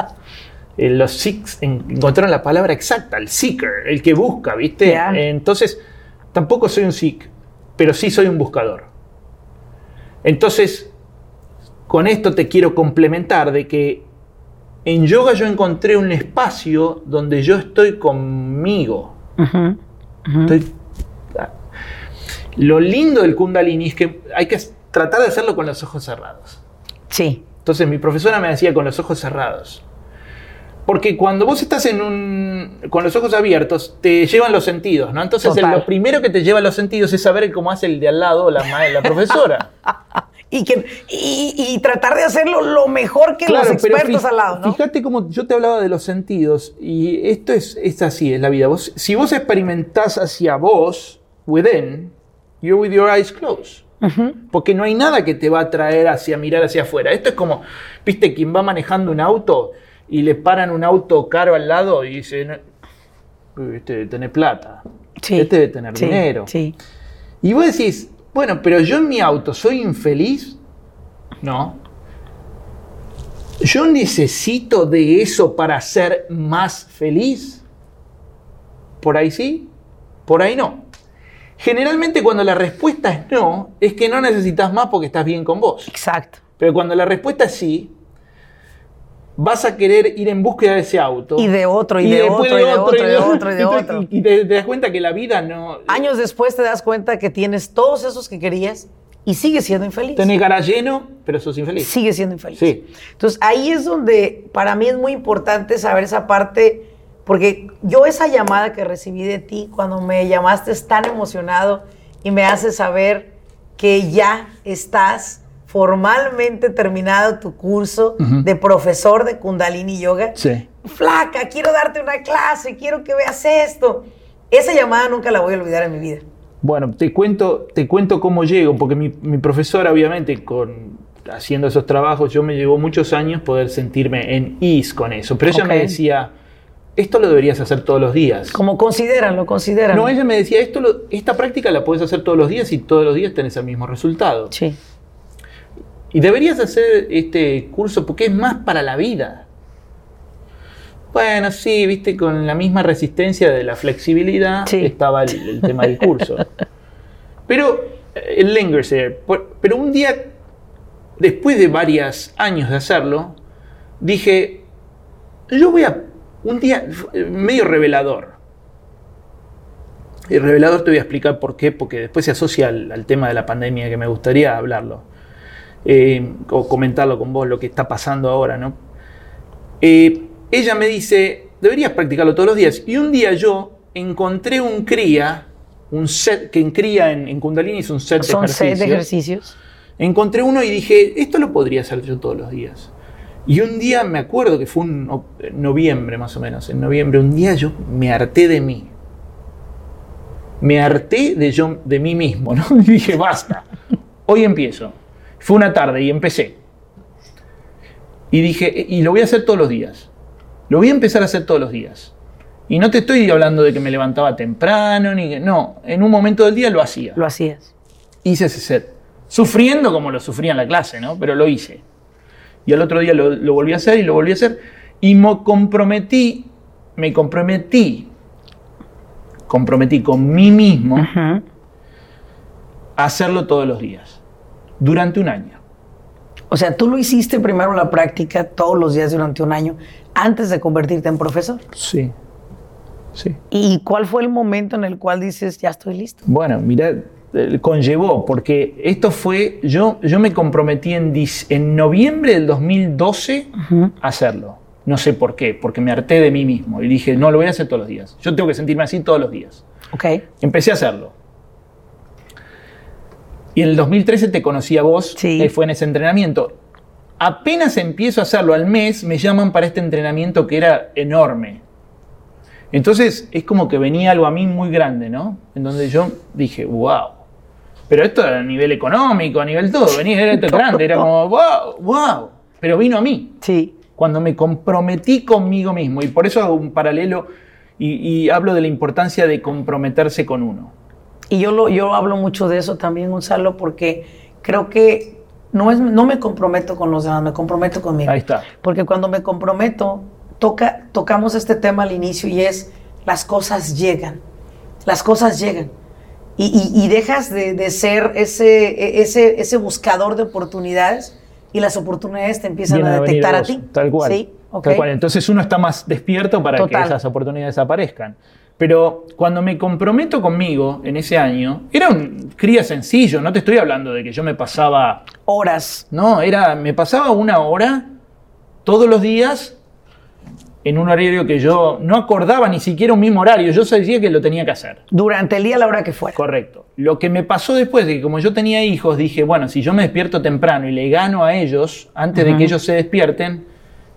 Speaker 2: Eh, Los Sikhs en- encontraron la palabra exacta, el seeker, el que busca, ¿viste? Entonces, tampoco soy un Sikh, pero sí soy un buscador. Entonces, con esto te quiero complementar de que en yoga yo encontré un espacio donde yo estoy conmigo. Estoy- Lo lindo del Kundalini es que hay que tratar de hacerlo con los ojos cerrados.
Speaker 1: Sí.
Speaker 2: Entonces mi profesora me decía con los ojos cerrados. Porque cuando vos estás en un, con los ojos abiertos, te llevan los sentidos, ¿no? Entonces lo primero que te lleva los sentidos es saber cómo hace el de al lado la, la profesora.
Speaker 1: Y, que, y, y tratar de hacerlo lo mejor que los expertos al lado, ¿no?
Speaker 2: Fíjate cómo yo te hablaba de los sentidos y esto es, es así, es la vida. Vos, si vos experimentás hacia vos, within, you're with your eyes closed. Porque no hay nada que te va a traer hacia mirar hacia afuera. Esto es como, viste, quien va manejando un auto y le paran un auto caro al lado y dice, "No, uy, este, tenés plata.
Speaker 1: Sí.
Speaker 2: este debe tener
Speaker 1: Sí,
Speaker 2: dinero.
Speaker 1: Sí.
Speaker 2: Y vos decís, bueno, pero yo en mi auto soy infeliz. No. Yo necesito de eso para ser más feliz. Por ahí sí, por ahí no. Generalmente cuando la respuesta es no, es que no necesitas más porque estás bien con vos.
Speaker 1: Exacto.
Speaker 2: Pero cuando la respuesta es sí, vas a querer ir en búsqueda de ese auto.
Speaker 1: Y de otro, y de
Speaker 2: después
Speaker 1: otro, y de otro, y de otro, y de
Speaker 2: te-
Speaker 1: otro.
Speaker 2: Y te, te das cuenta que la vida no...
Speaker 1: Años después te das cuenta que tienes todos esos que querías y sigues siendo infeliz.
Speaker 2: Tenés cara lleno, pero sos infeliz.
Speaker 1: Sigue siendo infeliz.
Speaker 2: Sí.
Speaker 1: Entonces ahí es donde para mí es muy importante saber esa parte, porque yo esa llamada que recibí de ti cuando me llamaste es tan emocionado y me hace saber que ya estás formalmente terminado tu curso de profesor de Kundalini Yoga.
Speaker 2: Sí.
Speaker 1: Flaca, quiero darte una clase, quiero que veas esto. Esa llamada nunca la voy a olvidar en mi vida.
Speaker 2: Bueno, te cuento, te cuento cómo llego, porque mi, mi profesora, obviamente, con, haciendo esos trabajos, yo me llevó muchos años poder sentirme en ease con eso. Pero ella me decía, esto lo deberías hacer todos los días.
Speaker 1: Como considéralo, considéralo.
Speaker 2: No, ella me decía, esto lo- esta práctica la puedes hacer todos los días y todos los días tenés el mismo resultado.
Speaker 1: Sí.
Speaker 2: Y deberías hacer este curso porque es más para la vida. Bueno, sí, viste, con la misma resistencia de la flexibilidad
Speaker 1: Sí.
Speaker 2: estaba el, el tema del curso. Pero eh, el. Por- Pero un día, después de varios años de hacerlo, dije, yo voy a, un día eh, medio revelador. Y revelador te voy a explicar por qué, porque después se asocia al, al tema de la pandemia que me gustaría hablarlo eh, o comentarlo con vos, lo que está pasando ahora, ¿no? Eh, ella me dice, deberías practicarlo todos los días. Y un día yo encontré un cría, un set, que en cría en, en Kundalini es un set de
Speaker 1: Son
Speaker 2: ejercicios.
Speaker 1: seis de ejercicios.
Speaker 2: Encontré uno y dije, esto lo podría hacer yo todos los días. Y un día me acuerdo que fue un no- noviembre más o menos, en noviembre, un día yo me harté de mí. Me harté de, yo, de mí mismo, ¿no? Y dije, basta, hoy empiezo. Fue una tarde y empecé. Y dije, y lo voy a hacer todos los días. Lo voy a empezar a hacer todos los días. Y no te estoy hablando de que me levantaba temprano, ni que, no, en un momento del día lo hacía
Speaker 1: Lo hacías.
Speaker 2: hice ese set. Sufriendo como lo sufría en la clase, ¿no? Pero lo hice. Y al otro día lo, lo volví a hacer y lo volví a hacer. Y me comprometí, me comprometí, comprometí con mí mismo a hacerlo todos los días. Durante un año.
Speaker 1: O sea, tú lo hiciste primero la práctica todos los días durante un año antes de convertirte en profesor.
Speaker 2: Sí. Sí.
Speaker 1: ¿Y cuál fue el momento en el cual dices, ya estoy listo?
Speaker 2: Bueno, mira, eh, conllevó, porque esto fue, yo, yo me comprometí en, en noviembre del 2012 a hacerlo. No sé por qué, porque me harté de mí mismo y dije, no, lo voy a hacer todos los días. Yo tengo que sentirme así todos los días.
Speaker 1: Ok.
Speaker 2: Empecé a hacerlo. Y en el 2013 te conocí a vos,
Speaker 1: Sí.
Speaker 2: eh, fue en ese entrenamiento. Apenas empiezo a hacerlo al mes, me llaman para este entrenamiento que era enorme. Entonces es como que venía algo a mí muy grande, ¿no? En donde yo dije, wow. Pero esto a nivel económico, a nivel todo, venía, era esto grande, era como, wow, wow. Pero vino a mí
Speaker 1: Sí.
Speaker 2: cuando me comprometí conmigo mismo. Y por eso hago un paralelo y, y hablo de la importancia de comprometerse con uno.
Speaker 1: Y yo, lo, yo hablo mucho de eso también, Gonzalo, porque creo que no, es, no me comprometo con los demás, me comprometo conmigo.
Speaker 2: Ahí está.
Speaker 1: Porque cuando me comprometo, toca, tocamos este tema al inicio y es las cosas llegan. Las cosas llegan. Y, y- y dejas de, de ser ese, ese, ese buscador de oportunidades y las oportunidades te empiezan
Speaker 2: Vienen
Speaker 1: a detectar a
Speaker 2: vos,
Speaker 1: ti.
Speaker 2: Tal cual.
Speaker 1: Sí, ok.
Speaker 2: Tal cual. Entonces uno está más despierto para
Speaker 1: Total.
Speaker 2: que esas oportunidades aparezcan. Pero cuando me comprometo conmigo en ese año, era un cría sencillo, no te estoy hablando de que yo me pasaba,
Speaker 1: Horas.
Speaker 2: no, era, me pasaba una hora todos los días en un horario que yo no acordaba ni siquiera un mismo horario, yo sabía que lo tenía que hacer.
Speaker 1: Durante el día, a la hora que fuera.
Speaker 2: Correcto. Lo que me pasó después de que como yo tenía hijos, dije, bueno, si yo me despierto temprano y le gano a ellos antes de que ellos se despierten,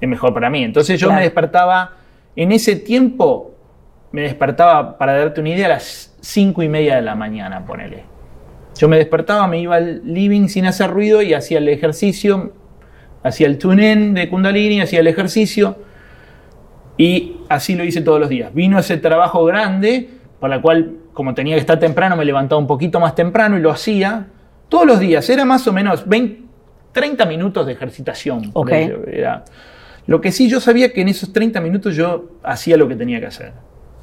Speaker 2: es mejor para mí. Entonces yo
Speaker 1: Claro.
Speaker 2: me despertaba, en ese tiempo, me despertaba, para darte una idea, a las cinco y media de la mañana, ponele. Yo me despertaba, me iba al living sin hacer ruido y hacía el ejercicio, hacía el tune-in de Kundalini, hacía el ejercicio y así lo hice todos los días. Vino ese trabajo grande, por la cual como tenía que estar temprano, me levantaba un poquito más temprano y lo hacía todos los días. Era más o menos 20, 30 minutos de ejercitación.
Speaker 1: Ok.
Speaker 2: Era- lo que sí yo sabía que en esos 30 minutos yo hacía lo que tenía que hacer.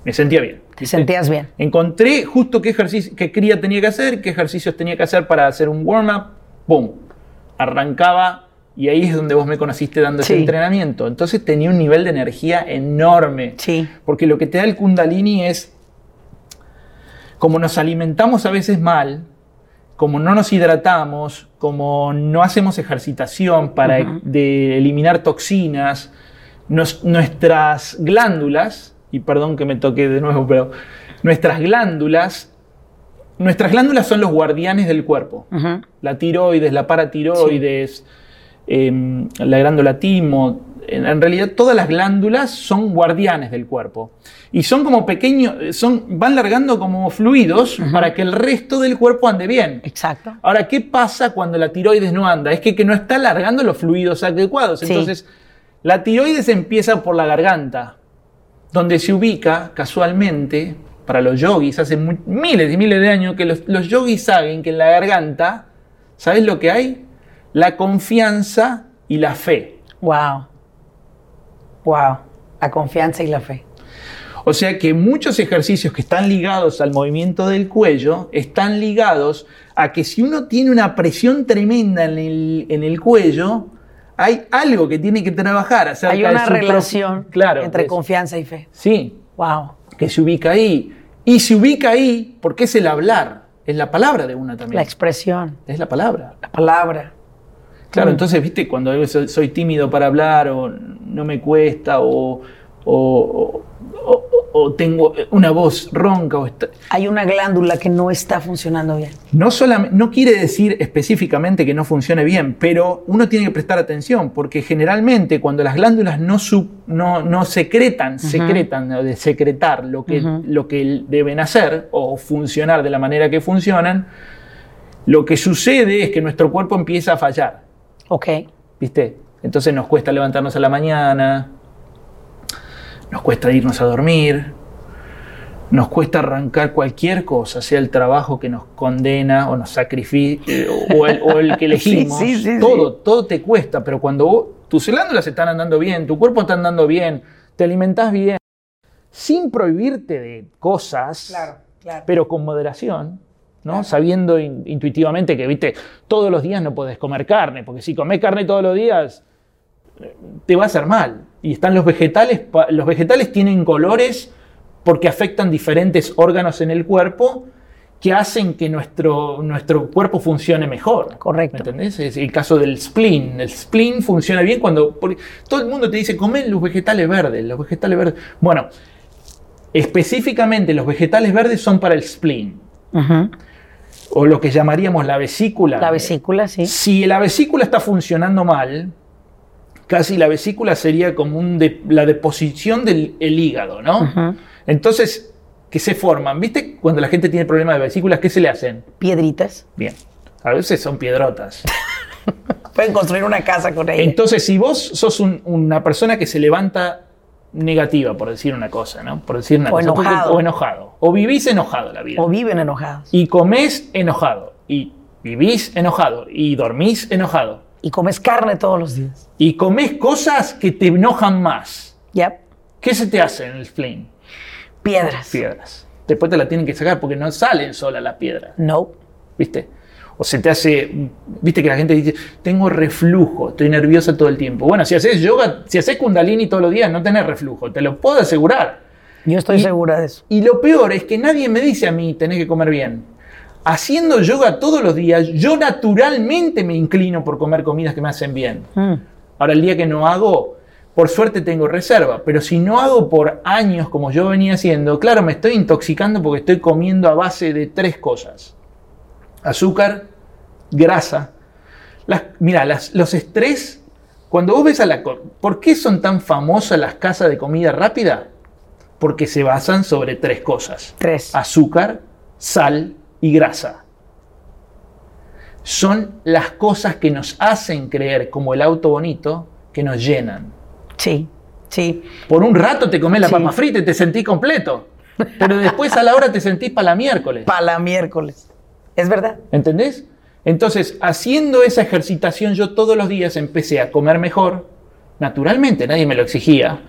Speaker 2: Me sentía bien.
Speaker 1: Te sentías bien.
Speaker 2: Encontré justo qué ejercicio, qué cría tenía que hacer, qué ejercicios tenía que hacer para hacer un warm-up. ¡Boom! Arrancaba y ahí es donde vos me conociste dando ese entrenamiento. Entonces tenía un nivel de energía enorme.
Speaker 1: Sí.
Speaker 2: Porque lo que te da el kundalini es, como nos alimentamos a veces mal, como no nos hidratamos, como no hacemos ejercitación para
Speaker 1: Ujú.
Speaker 2: de eliminar toxinas, nos- nuestras glándulas, y perdón que me toque de nuevo, pero nuestras glándulas, nuestras glándulas son los guardianes del cuerpo la tiroides, la paratiroides, em, la glándula timo. En, en realidad todas las glándulas son guardianes del cuerpo. Y son como pequeños, son, van largando como fluidos para que el resto del cuerpo ande bien.
Speaker 1: Exacto.
Speaker 2: Ahora, ¿qué pasa cuando la tiroides no anda? Es que, que no está largando los fluidos adecuados.
Speaker 1: Sí.
Speaker 2: Entonces, la tiroides empieza por la garganta, donde se ubica casualmente, para los yogis, hace miles y miles de años que los, los yogis saben que en la garganta, ¿sabes lo que hay? La confianza y la fe.
Speaker 1: Wow. Wow. La confianza y la fe.
Speaker 2: O sea que muchos ejercicios que están ligados al movimiento del cuello están ligados a que si uno tiene una presión tremenda en el, en el cuello, hay algo que tiene que trabajar. acerca
Speaker 1: Hay
Speaker 2: de
Speaker 1: una
Speaker 2: su
Speaker 1: relación
Speaker 2: claro,
Speaker 1: entre confianza y fe.
Speaker 2: Sí,
Speaker 1: Wow.
Speaker 2: que se ubica ahí. Y se ubica ahí porque es el hablar, es la palabra de una
Speaker 1: La
Speaker 2: también.
Speaker 1: expresión,
Speaker 2: Es la palabra.
Speaker 1: la palabra.
Speaker 2: Claro,
Speaker 1: Mm.
Speaker 2: entonces, viste, cuando soy, soy tímido para hablar o no me cuesta o, o- o- o- o tengo una voz ronca o está-
Speaker 1: Hay una glándula que no está funcionando bien.
Speaker 2: no, solamente, no quiere decir específicamente que no funcione bien, pero uno tiene que prestar atención porque generalmente cuando las glándulas no, sub- no, no secretan, secretan o de secretar lo que, lo que deben hacer o funcionar de la manera que funcionan, lo que sucede es que nuestro cuerpo empieza a fallar.
Speaker 1: Ok.
Speaker 2: ¿Viste? Entonces nos cuesta levantarnos a la mañana, nos cuesta irnos a dormir, nos cuesta arrancar cualquier cosa, sea el trabajo que nos condena o nos sacrifica o, el, o el que elegimos.
Speaker 1: Sí, sí, sí,
Speaker 2: todo, todo te cuesta, pero cuando vos- tus glándulas están andando bien, tu cuerpo está andando bien, te alimentás bien, sin prohibirte de cosas,
Speaker 1: claro.
Speaker 2: pero con moderación, ¿no? Sabiendo in- intuitivamente que, viste, todos los días no podés comer carne, porque si comés carne todos los días, eh, te va a hacer mal. Y están los vegetales, los vegetales tienen colores porque afectan diferentes órganos en el cuerpo que hacen que nuestro, nuestro cuerpo funcione mejor.
Speaker 1: Correcto.
Speaker 2: ¿Me entendés? Es el caso del spleen. El spleen funciona bien cuando... todo el mundo te dice, comen los vegetales verdes, los vegetales verdes. Bueno, específicamente los vegetales verdes son para el spleen o lo que llamaríamos la vesícula.
Speaker 1: La vesícula, sí.
Speaker 2: Si la vesícula está funcionando mal, casi la vesícula sería como un de- la deposición del el hígado, ¿no? Entonces, ¿qué se forman? ¿Viste? Cuando la gente tiene problemas de vesículas, ¿qué se le hacen?
Speaker 1: Piedritas.
Speaker 2: Bien. A veces son piedrotas.
Speaker 1: Pueden construir una casa con ella.
Speaker 2: Entonces, si vos sos un- una persona que se levanta negativa, por decir una cosa, ¿no? Por decir una
Speaker 1: O
Speaker 2: cosa.
Speaker 1: enojado.
Speaker 2: O enojado. O vivís enojado la vida.
Speaker 1: o viven enojados.
Speaker 2: y comés enojado, y vivís enojado, y dormís enojado,
Speaker 1: Y comes carne todos los días.
Speaker 2: y comés cosas que te enojan más,
Speaker 1: Ya.
Speaker 2: ¿qué se te hace en el spleen?
Speaker 1: Piedras.
Speaker 2: Piedras. Después te la tienen que sacar porque no salen solas las piedras,
Speaker 1: No.
Speaker 2: ¿viste? O se te hace, viste que la gente dice, tengo reflujo, estoy nerviosa todo el tiempo. Bueno, si haces yoga, si haces kundalini todos los días, no tenés reflujo, te lo puedo asegurar.
Speaker 1: Yo estoy
Speaker 2: Y-
Speaker 1: segura de eso.
Speaker 2: Y lo peor es que nadie me dice a mí, tenés que comer bien. Haciendo yoga todos los días, yo naturalmente me inclino por comer comidas que me hacen bien.
Speaker 1: Mm.
Speaker 2: Ahora, el día que no hago, por suerte tengo reserva, pero si no hago por años como yo venía haciendo, claro, me estoy intoxicando porque estoy comiendo a base de tres cosas. Azúcar, grasa. Las, mira, las- los estrés, cuando vos ves a la... ¿Por qué son tan famosas las casas de comida rápida? Porque se basan sobre tres cosas.
Speaker 1: Tres.
Speaker 2: Azúcar, sal y grasa. Son las cosas que nos hacen creer, como el auto bonito, que nos llenan.
Speaker 1: Sí. Sí.
Speaker 2: Por un rato te comes la
Speaker 1: Sí.
Speaker 2: papa frita y te sentís completo. Pero después a la hora te sentís para la miércoles.
Speaker 1: Para la miércoles. Es verdad.
Speaker 2: ¿Entendés? Entonces, haciendo esa ejercitación, yo todos los días empecé a comer mejor, naturalmente, nadie me lo exigía.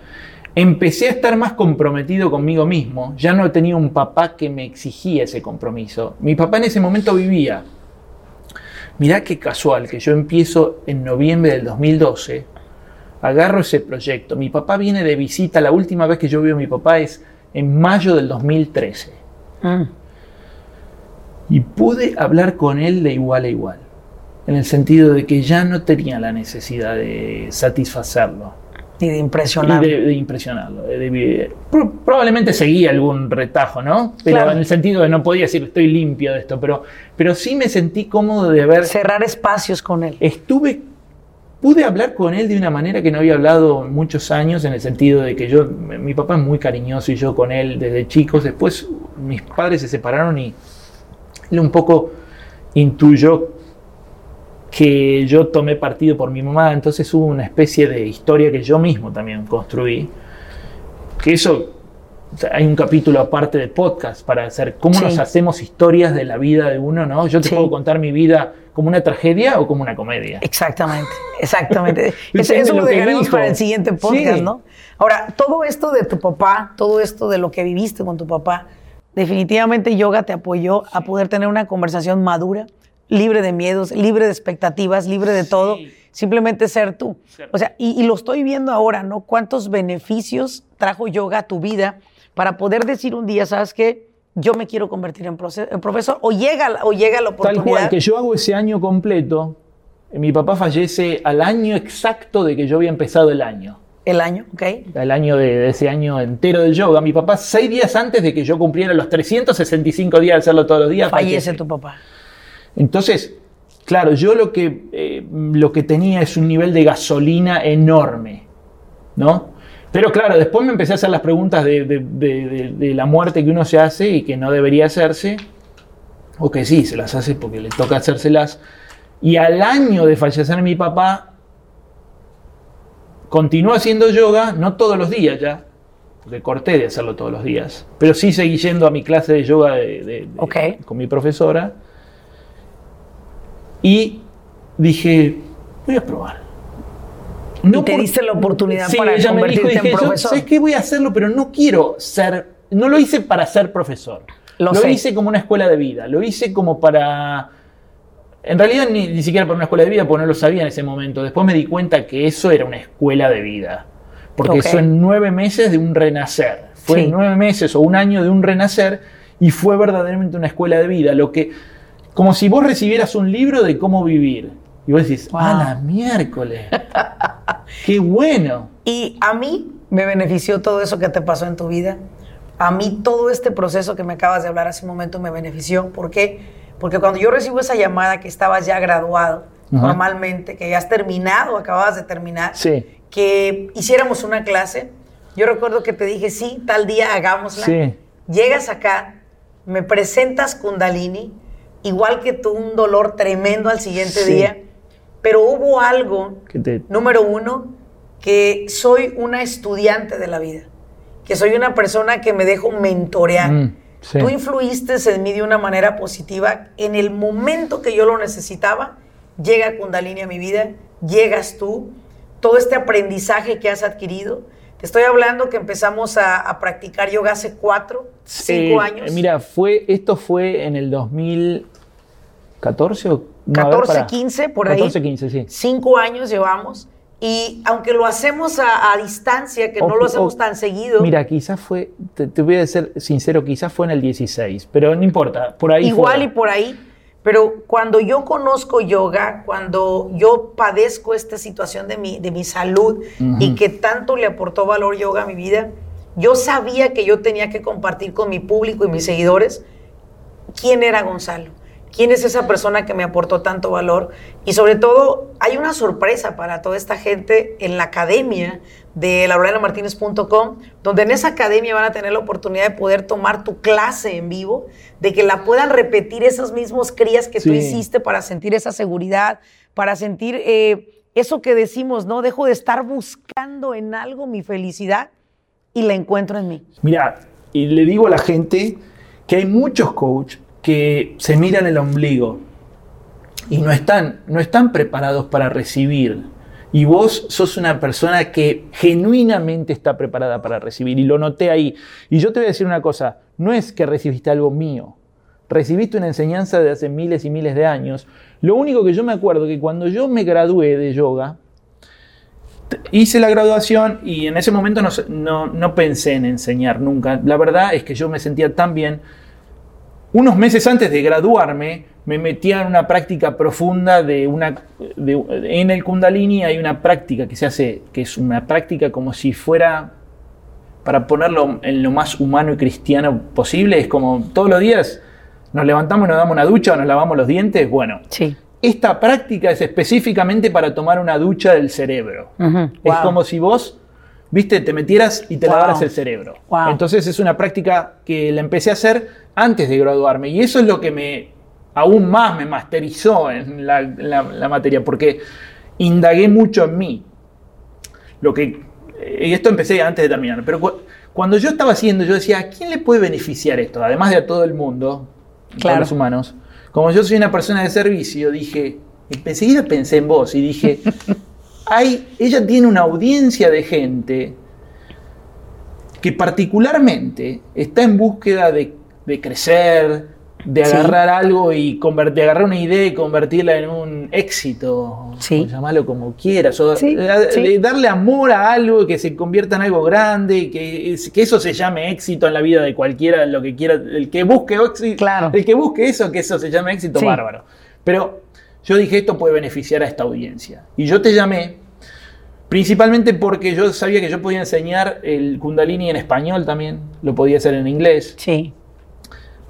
Speaker 2: Empecé a estar más comprometido conmigo mismo. Ya no tenía un papá que me exigía ese compromiso. Mi papá en ese momento vivía. Mirá qué casual que yo empiezo en noviembre del 2012, agarro ese proyecto. Mi papá viene de visita, la última vez que yo veo a mi papá es en mayo del 2013. Mm. Y pude hablar con él de igual a igual, en el sentido de que ya no tenía la necesidad de satisfacerlo.
Speaker 1: Y de impresionarlo.
Speaker 2: Y de, impresionarlo. probablemente seguía algún retajo, ¿no? Pero en el sentido de no podía decir estoy limpio de esto, pero, pero sí me sentí cómodo de ver...
Speaker 1: Cerrar espacios con él.
Speaker 2: Estuve pude hablar con él de una manera que no había hablado muchos años, en el sentido de que yo, mi papá es muy cariñoso y yo con él desde chicos. Después mis padres se separaron y él un poco intuyó que yo tomé partido por mi mamá, entonces hubo una especie de historia que yo mismo también construí. Que eso, hay un capítulo aparte de podcast para hacer cómo nos hacemos historias de la vida de uno, ¿no? Yo te puedo contar mi vida como una tragedia o como una comedia.
Speaker 1: Exactamente, exactamente. eso, eso lo, dejaremos para el siguiente podcast, ¿no? Ahora, todo esto de tu papá, todo esto de lo que viviste con tu papá, definitivamente yoga te apoyó a poder tener una conversación madura, libre de miedos, libre de expectativas, libre de todo, simplemente ser tú. O sea, y, y, lo estoy viendo ahora, ¿no? ¿Cuántos beneficios trajo yoga a tu vida para poder decir un día, ¿sabes qué? yo me quiero convertir en, profesor o llega, o llega la oportunidad.
Speaker 2: Tal cual, que yo hago ese año completo, mi papá fallece al año exacto de que yo había empezado el año.
Speaker 1: El año, ok.
Speaker 2: El año de, ese año entero del yoga. Mi papá, seis días antes de que yo cumpliera los 365 días de hacerlo todos los días.
Speaker 1: Fallece, tu papá.
Speaker 2: Entonces, claro, yo lo que, eh, lo que tenía es un nivel de gasolina enorme, ¿no? Pero claro, después me empecé a hacer las preguntas de, la muerte que uno se hace y que no debería hacerse, o que sí, se las hace porque le toca hacérselas. Y al año de fallecer mi papá, continuó haciendo yoga, no todos los días ya, porque corté de hacerlo todos los días, pero sí seguí yendo a mi clase de yoga con mi profesora. Y dije, voy a probar.
Speaker 1: No te diste la oportunidad para convertirte en profesor.
Speaker 2: Es que voy a hacerlo, pero no quiero ser. No lo hice para ser profesor. Lo, hice como una escuela de vida. Lo hice como para. En realidad ni, siquiera para una escuela de vida, porque no lo sabía en ese momento. Después me di cuenta que eso era una escuela de vida. Porque son nueve meses de un renacer. Fue nueve meses o un año de un renacer y fue verdaderamente una escuela de vida. Lo que, como si vos recibieras un libro de cómo vivir. Y vos decís, ¡ah, la miércoles! ¡Qué bueno!
Speaker 1: Y a mí me benefició todo eso que te pasó en tu vida. A mí todo este proceso que me acabas de hablar hace un momento me benefició. ¿Por qué? Porque cuando yo recibo esa llamada que estabas ya graduado normalmente, que ya has terminado, acababas de terminar, que hiciéramos una clase, yo recuerdo que te dije, sí, tal día hagámosla. Llegas acá, me presentas Kundalini, igual que tú, un dolor tremendo al siguiente día pero hubo algo, número uno, que soy una estudiante de la vida, que soy una persona que me dejo mentorear. Mm, Tú influiste en mí de una manera positiva. En el momento que yo lo necesitaba, llega Kundalini a mi vida, llegas tú, todo este aprendizaje que has adquirido. Te estoy hablando que empezamos a, practicar yoga hace cuatro, cinco años.
Speaker 2: Mira, fue, esto fue en el 2014 o
Speaker 1: 14, 15, por ahí.
Speaker 2: 14, 15, sí.
Speaker 1: Cinco años llevamos. Y aunque lo hacemos a, distancia, que no lo hacemos tan seguido.
Speaker 2: Mira, quizás fue, te, voy a ser sincero, quizás fue en el 16, pero no importa, por ahí
Speaker 1: Igual y por ahí. Pero cuando yo conozco yoga, cuando yo padezco esta situación de mi, de mi salud y que tanto le aportó valor yoga a mi vida, yo sabía que yo tenía que compartir con mi público y mis seguidores quién era Gonzalo quién es esa persona que me aportó tanto valor y sobre todo hay una sorpresa para toda esta gente en la academia de laurenamartinez.com, donde en esa academia van a tener la oportunidad de poder tomar tu clase en vivo, de que la puedan repetir esos mismos crías que tú hiciste para sentir esa seguridad, para sentir eh, eso que decimos, ¿no? Dejo de estar buscando en algo mi felicidad y la encuentro en mí.
Speaker 2: Mira, y le digo a la gente que hay muchos coaches que se miran el ombligo y no están, no están preparados para recibir. Y vos sos una persona que genuinamente está preparada para recibir. Y lo noté ahí. Y yo te voy a decir una cosa, no es que recibiste algo mío. Recibiste una enseñanza de hace miles y miles de años. Lo único que yo me acuerdo que cuando yo me gradué de yoga, hice la graduación y en ese momento no, no, pensé en enseñar nunca. La verdad es que yo me sentía tan bien. Unos meses antes de graduarme, me metía en una práctica profunda de una... en el kundalini hay una práctica que se hace, que es una práctica como si fuera, para ponerlo en lo más humano y cristiano posible, es como todos los días nos levantamos y nos damos una ducha o nos lavamos los dientes. Bueno,
Speaker 1: sí.
Speaker 2: esta práctica es específicamente para tomar una ducha del cerebro. Es como si vos viste, te metieras y te lavaras el cerebro. Entonces es una práctica que la empecé a hacer antes de graduarme y eso es lo que me aún más me masterizó en la, materia, porque indagué mucho en mí. Lo que, y esto empecé antes de terminar, pero cuando yo estaba haciendo, yo decía, ¿a quién le puede beneficiar esto? Además de a todo el mundo, a los humanos. Como yo soy una persona de servicio, dije, enseguida pensé en vos y dije, hay, ella tiene una audiencia de gente que particularmente está en búsqueda de, de crecer, de agarrar algo y convertir, agarrar una idea y convertirla en un éxito,
Speaker 1: sí.
Speaker 2: llamarlo como quieras, o darle amor a algo que se convierta en algo grande, que, que eso se llame éxito en la vida de cualquiera, lo que quiera, el que busque
Speaker 1: claro.
Speaker 2: el que busque eso, que eso se llame éxito, bárbaro. Pero yo dije, esto puede beneficiar a esta audiencia. Y yo te llamé principalmente porque yo sabía que yo podía enseñar el kundalini en español también, lo podía hacer en inglés.
Speaker 1: Sí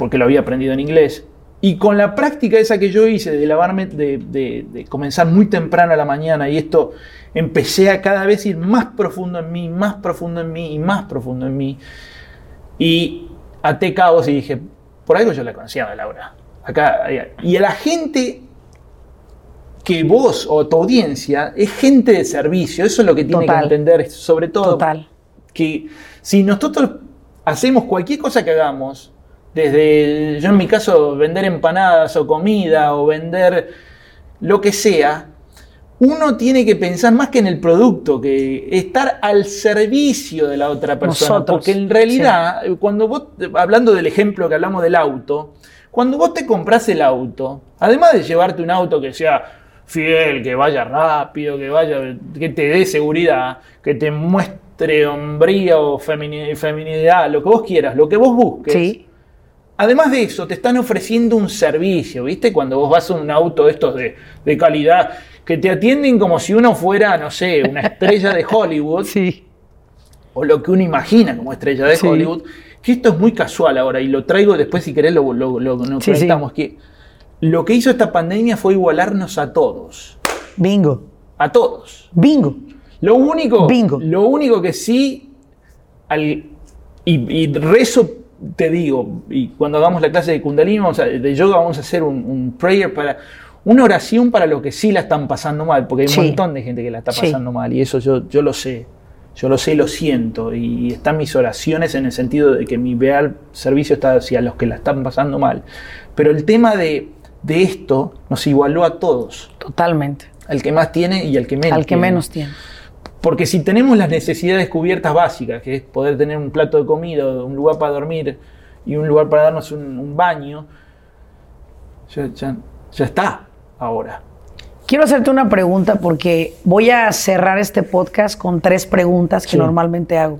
Speaker 2: porque lo había aprendido en inglés. Y con la práctica esa que yo hice de lavarme, de, comenzar muy temprano a la mañana y esto, empecé a cada vez ir más profundo en mí, más profundo en mí y más profundo en mí. Y até cabos y dije, por algo yo la conocía a Laura. Acá, y a la gente que vos o tu audiencia es gente de servicio, eso es lo que tiene que entender, sobre todo.
Speaker 1: Total.
Speaker 2: Que si nosotros hacemos cualquier cosa que hagamos, desde, yo en mi caso, vender empanadas o comida o vender lo que sea, uno tiene que pensar más que en el producto, que estar al servicio de la otra persona. porque en realidad, cuando vos, hablando del ejemplo que hablamos del auto, cuando vos te compras el auto, además de llevarte un auto que sea fiel, que vaya rápido, que vaya, que te dé seguridad, que te muestre hombría o feminidad, lo que vos quieras, lo que vos busques. Además de eso, te están ofreciendo un servicio, ¿viste? Cuando vos vas a un auto de estos de, calidad, que te atienden como si uno fuera, no sé, una estrella de Hollywood.
Speaker 1: Sí.
Speaker 2: O lo que uno imagina como estrella de Hollywood. Que esto es muy casual ahora y lo traigo después, si querés, lo, lo, lo Que lo que hizo esta pandemia fue igualarnos a todos.
Speaker 1: Bingo.
Speaker 2: A todos.
Speaker 1: Bingo.
Speaker 2: Lo único,
Speaker 1: Bingo.
Speaker 2: Lo único que sí, al, y, y rezo te digo, y cuando hagamos la clase de Kundalini, vamos de yoga, vamos a hacer un, prayer para, una oración para los que sí la están pasando mal, porque hay un montón de gente que la está pasando mal, y eso yo, yo lo sé, yo lo sé y lo siento, y están mis oraciones en el sentido de que mi real servicio está hacia los que la están pasando mal. Pero el tema de, de esto nos igualó a todos.
Speaker 1: Totalmente.
Speaker 2: Al que más tiene y al que menos.
Speaker 1: Al que menos tiene.
Speaker 2: Porque si tenemos las necesidades cubiertas básicas, que es poder tener un plato de comida, un lugar para dormir y un lugar para darnos un, baño, ya, está ahora.
Speaker 1: Quiero hacerte una pregunta porque voy a cerrar este podcast con tres preguntas que normalmente hago.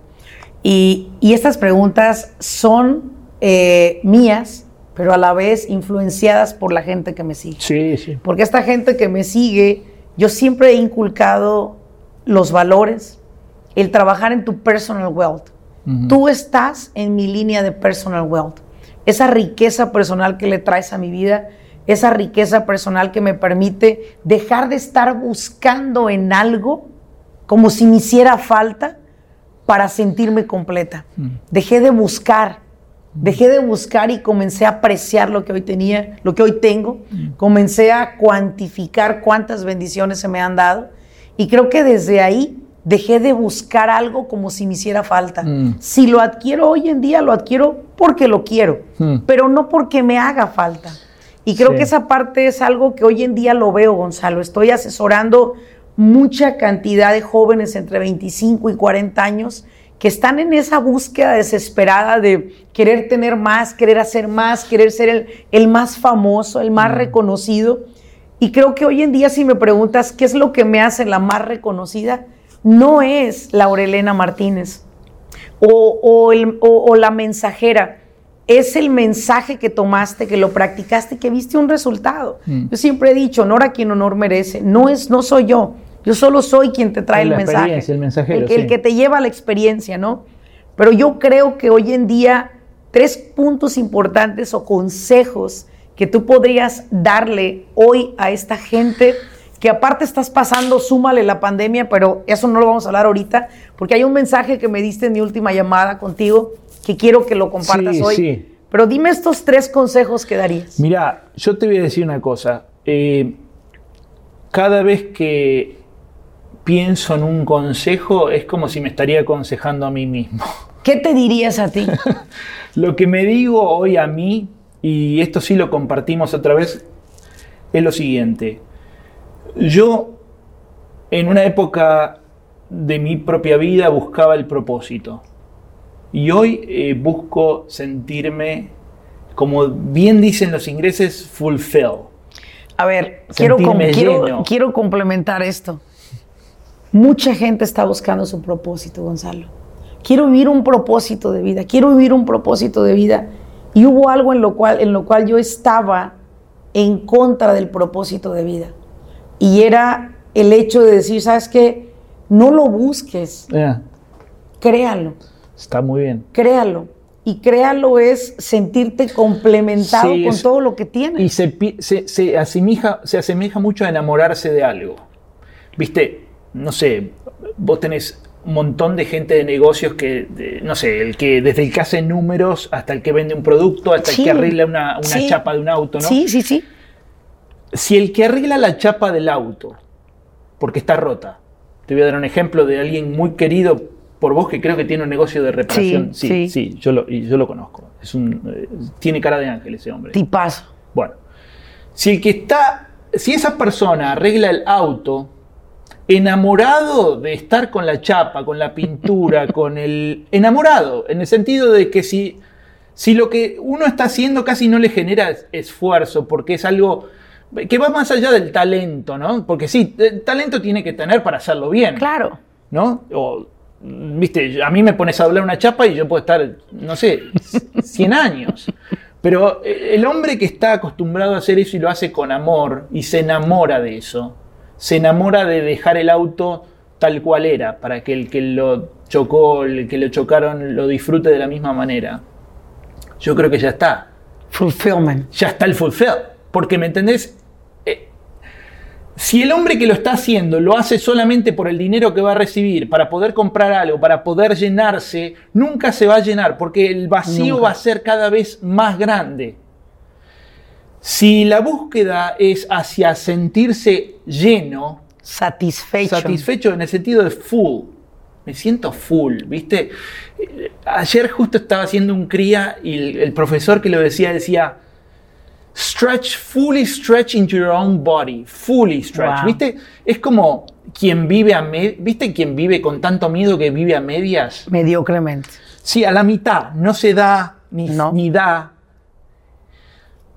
Speaker 1: Y, estas preguntas son eh, mías, pero a la vez influenciadas por la gente que me sigue.
Speaker 2: Sí, sí.
Speaker 1: Porque esta gente que me sigue, yo siempre he inculcado los valores, el trabajar en tu personal wealth. Tú estás en mi línea de personal wealth. Esa riqueza personal que le traes a mi vida, esa riqueza personal que me permite dejar de estar buscando en algo como si me hiciera falta para sentirme completa. Dejé de buscar, dejé de buscar y comencé a apreciar lo que hoy tenía, lo que hoy tengo. Comencé a cuantificar cuántas bendiciones se me han dado y creo que desde ahí dejé de buscar algo como si me hiciera falta.
Speaker 2: Mm.
Speaker 1: Si lo adquiero hoy en día, lo adquiero porque lo quiero,
Speaker 2: Mm.
Speaker 1: pero no porque me haga falta. Y creo
Speaker 2: Sí.
Speaker 1: que esa parte es algo que hoy en día lo veo, Gonzalo. Estoy asesorando mucha cantidad de jóvenes entre 25 y 40 años que están en esa búsqueda desesperada de querer tener más, querer hacer más, querer ser el, el más famoso, el más reconocido. Y creo que hoy en día, si me preguntas qué es lo que me hace la más reconocida, no es Laurelena Martínez o, o el- o- o la mensajera. Es el mensaje que tomaste, que lo practicaste, que viste un resultado.
Speaker 2: Mm.
Speaker 1: Yo siempre he dicho, honor a quien honor merece. No, es, no soy yo. Yo solo soy quien te trae el mensaje.
Speaker 2: el mensajero,
Speaker 1: El que, el
Speaker 2: sí.
Speaker 1: que te lleva a la experiencia, ¿no? Pero yo creo que hoy en día, tres puntos importantes o consejos que tú podrías darle hoy a esta gente que aparte estás pasando, súmale la pandemia, pero eso no lo vamos a hablar ahorita, porque hay un mensaje que me diste en mi última llamada contigo que quiero que lo compartas
Speaker 2: Sí,
Speaker 1: hoy.
Speaker 2: sí.
Speaker 1: Pero dime estos tres consejos que darías.
Speaker 2: Mira, yo te voy a decir una cosa. Eh, cada vez que pienso en un consejo es como si me estaría aconsejando a mí mismo.
Speaker 1: ¿Qué te dirías a ti?
Speaker 2: Lo que me digo hoy a mí, y esto sí lo compartimos otra vez, es lo siguiente. Yo, en una época de mi propia vida, buscaba el propósito. Y hoy eh, busco sentirme, como bien dicen los ingleses, fulfill.
Speaker 1: A ver, quiero, com- quiero, quiero complementar esto. Mucha gente está buscando su propósito, Gonzalo. Quiero vivir un propósito de vida, quiero vivir un propósito de vida. Y hubo algo en lo cual, en lo cual yo estaba en contra del propósito de vida. Y era el hecho de decir, ¿sabes qué? No lo busques,
Speaker 2: Ya,
Speaker 1: créalo,
Speaker 2: está muy bien.
Speaker 1: créalo. Y créalo es sentirte complementado
Speaker 2: Sí,
Speaker 1: con
Speaker 2: es-
Speaker 1: todo lo que tienes.
Speaker 2: Y se, se, se asemeja, se asemeja mucho a enamorarse de algo. Viste, no sé, vos tenés un montón de gente de negocios que, de- no sé, el que desde el que hace números hasta el que vende un producto, hasta
Speaker 1: Sí,
Speaker 2: el que arregla una, una
Speaker 1: sí.
Speaker 2: chapa de un auto, ¿no?
Speaker 1: Sí, sí, sí.
Speaker 2: Si el que arregla la chapa del auto, porque está rota, te voy a dar un ejemplo de alguien muy querido por vos que creo que tiene un negocio de reparación.
Speaker 1: Sí,
Speaker 2: Sí,
Speaker 1: sí.
Speaker 2: sí, yo, lo, yo lo conozco. Es un, eh, tiene cara de ángel ese hombre.
Speaker 1: Tipazo.
Speaker 2: Bueno, si el que está, si esa persona arregla el auto, enamorado de estar con la chapa, con la pintura, con el. enamorado, en el sentido de que si, si lo que uno está haciendo casi no le genera es- esfuerzo, porque es algo que va más allá del talento, ¿no? Porque sí, el talento tiene que tener para hacerlo bien.
Speaker 1: Claro.
Speaker 2: ¿no? O, viste, a mí me pones a doblar una chapa y yo puedo estar, no sé, 100 años. Pero eh, el hombre que está acostumbrado a hacer eso y lo hace con amor y se enamora de eso, se enamora de dejar el auto tal cual era, para que el que lo chocó, el que lo chocaron, lo disfrute de la misma manera. Yo creo que ya está
Speaker 1: Fulfillment.
Speaker 2: ya está el fulfill. Porque, ¿me entendés? Eh, si el hombre que lo está haciendo lo hace solamente por el dinero que va a recibir, para poder comprar algo, para poder llenarse, nunca se va a llenar, porque el vacío
Speaker 1: Nunca.
Speaker 2: va a ser cada vez más grande. Si la búsqueda es hacia sentirse lleno,
Speaker 1: Satisfecho.
Speaker 2: satisfecho en el sentido de full. Me siento full, ¿viste? Ayer justo estaba haciendo un cría y el, el profesor que lo decía decía, stretch, fully stretch into your own body, fully stretch,
Speaker 1: Wow.
Speaker 2: ¿viste? Es como quien vive a me- ¿viste? Quien vive con tanto miedo que vive a medias.
Speaker 1: Mediocremente.
Speaker 2: Sí, a la mitad, no se da ni,
Speaker 1: No.
Speaker 2: ni da.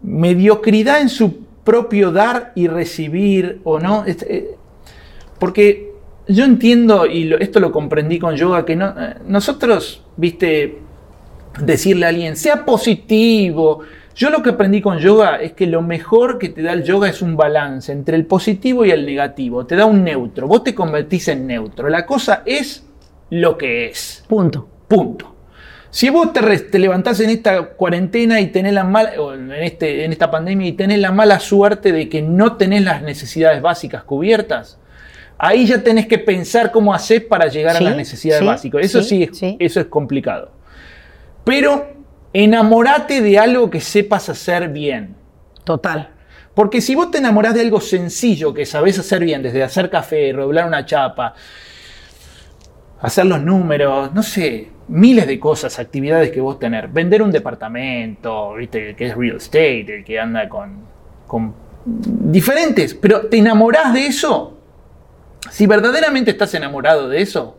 Speaker 2: Mediocridad en su propio dar y recibir o no. Es- eh, Porque yo entiendo, y esto lo comprendí con yoga, que no, eh, nosotros, viste, decirle a alguien, sea positivo. Yo lo que aprendí con yoga es que lo mejor que te da el yoga es un balance entre el positivo y el negativo. Te da un neutro. Vos te convertís en neutro. La cosa es lo que es.
Speaker 1: Punto.
Speaker 2: Punto. Si vos te, re- te levantás en esta cuarentena y tenés la mala, en, este, en esta pandemia y tenés la mala suerte de que no tenés las necesidades básicas cubiertas, ahí ya tenés que pensar cómo hacer para llegar
Speaker 1: Sí,
Speaker 2: a las necesidades
Speaker 1: sí,
Speaker 2: básicas. Eso
Speaker 1: sí,
Speaker 2: sí, es,
Speaker 1: sí.
Speaker 2: eso es complicado. Pero enamorate de algo que sepas hacer bien.
Speaker 1: Total.
Speaker 2: Porque si vos te enamorás de algo sencillo que sabés hacer bien, desde hacer café, doblar una chapa, hacer los números, no sé, miles de cosas, actividades que vos tenés. Vender un departamento, ¿viste? el que es real estate, el que anda con, con diferentes, pero te enamorás de eso. Si verdaderamente estás enamorado de eso,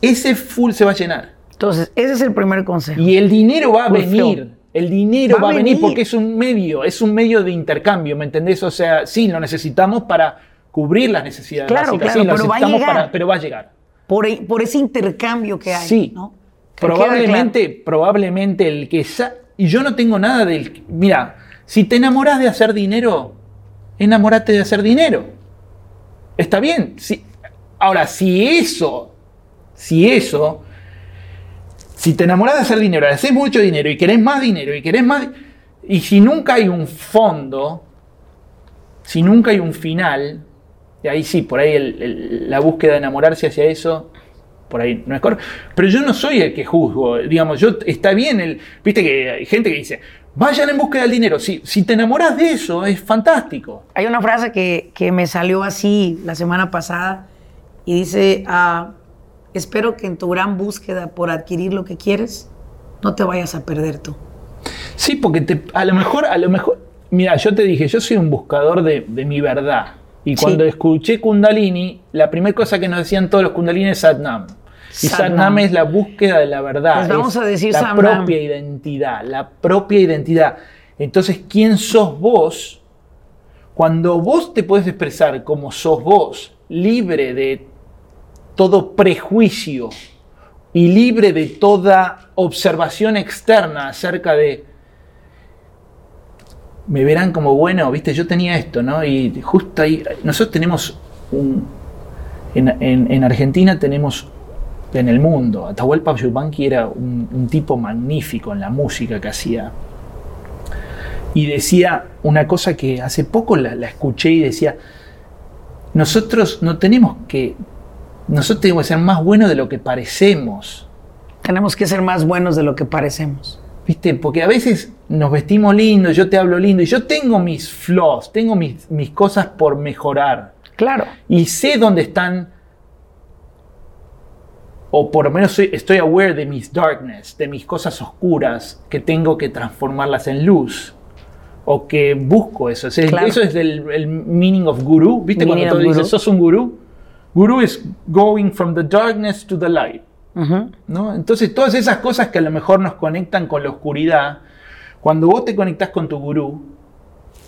Speaker 2: ese full se va a llenar.
Speaker 1: Entonces, ese es el primer consejo.
Speaker 2: Y el dinero va a venir. El dinero va, a venir. porque es un medio, es un medio de intercambio, ¿me entendés? O sea, sí, lo necesitamos para cubrir las necesidades
Speaker 1: Claro,
Speaker 2: básicas,
Speaker 1: claro,
Speaker 2: sí, lo
Speaker 1: pero va a
Speaker 2: necesitamos
Speaker 1: llegar.
Speaker 2: para- pero va a llegar.
Speaker 1: Por, por ese intercambio que hay.
Speaker 2: Sí.
Speaker 1: ¿no? Que
Speaker 2: Probablemente, probablemente el que y yo no tengo nada del mira, si te enamoras de hacer dinero, enamorate de hacer dinero. Está bien. Si, ahora, si eso, si eso, si te enamoras de hacer dinero, haces mucho dinero y querés más dinero y querés más, y si nunca hay un fondo, si nunca hay un final, y ahí sí, por ahí el- el- la búsqueda de enamorarse hacia eso, por ahí no es correcto. Pero yo no soy el que juzgo, digamos, yo está bien el, viste que hay gente que dice, vayan en búsqueda del dinero. Si, si te enamoras de eso, es fantástico.
Speaker 1: Hay una frase que, que me salió así la semana pasada y dice, ah, espero que en tu gran búsqueda por adquirir lo que quieres, no te vayas a perder tú.
Speaker 2: Sí, porque te- a lo mejor, a lo mejor, mira, yo te dije, yo soy un buscador de, de mi verdad. Y
Speaker 1: Sí.
Speaker 2: cuando escuché Kundalini, la primera cosa que nos decían todos los Kundalini es Satnam. Y
Speaker 1: Satnam.
Speaker 2: Satnam es la búsqueda de la verdad.
Speaker 1: Pues vamos
Speaker 2: es
Speaker 1: a decir
Speaker 2: la
Speaker 1: Satnam.
Speaker 2: propia identidad, la propia identidad. Entonces, ¿quién sos vos? Cuando vos te puedes expresar como sos vos, libre de todo prejuicio y libre de toda observación externa acerca de me verán como bueno, viste, yo tenía esto, ¿no? Y justo ahí, nosotros tenemos un, en, en- en Argentina tenemos en el mundo, Atahualpa Yupanqui era un, un tipo magnífico en la música que hacía. Y decía una cosa que hace poco la, la escuché y decía, nosotros no tenemos que, nosotros tenemos que ser más buenos de lo que parecemos.
Speaker 1: Tenemos que ser más buenos de lo que parecemos.
Speaker 2: ¿Viste? Porque a veces nos vestimos lindo, yo te hablo lindo y yo tengo mis flaws, tengo mis, mis cosas por mejorar.
Speaker 1: Claro.
Speaker 2: Y sé dónde están, o por lo menos soy- estoy aware de mis darkness, de mis cosas oscuras, que tengo que transformarlas en luz. O que busco eso. O sea,
Speaker 1: Claro.
Speaker 2: Eso es el, el meaning of guru. ¿Viste
Speaker 1: Meaning
Speaker 2: cuando tú dices,
Speaker 1: guru.
Speaker 2: sos un gurú? Guru es going from the darkness to the light. ¿No? Entonces, todas esas cosas que a lo mejor nos conectan con la oscuridad, cuando vos te conectás con tu gurú,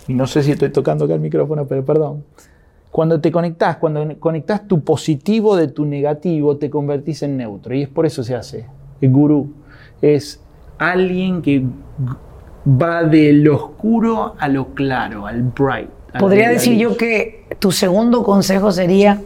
Speaker 2: y no sé si estoy tocando acá el micrófono, pero perdón, cuando te conectás, cuando conectás tu positivo de tu negativo, te convertís en neutro, y es por eso se hace. El gurú es alguien que va de lo oscuro a lo claro, al bright.
Speaker 1: Podría decir yo que tu segundo consejo sería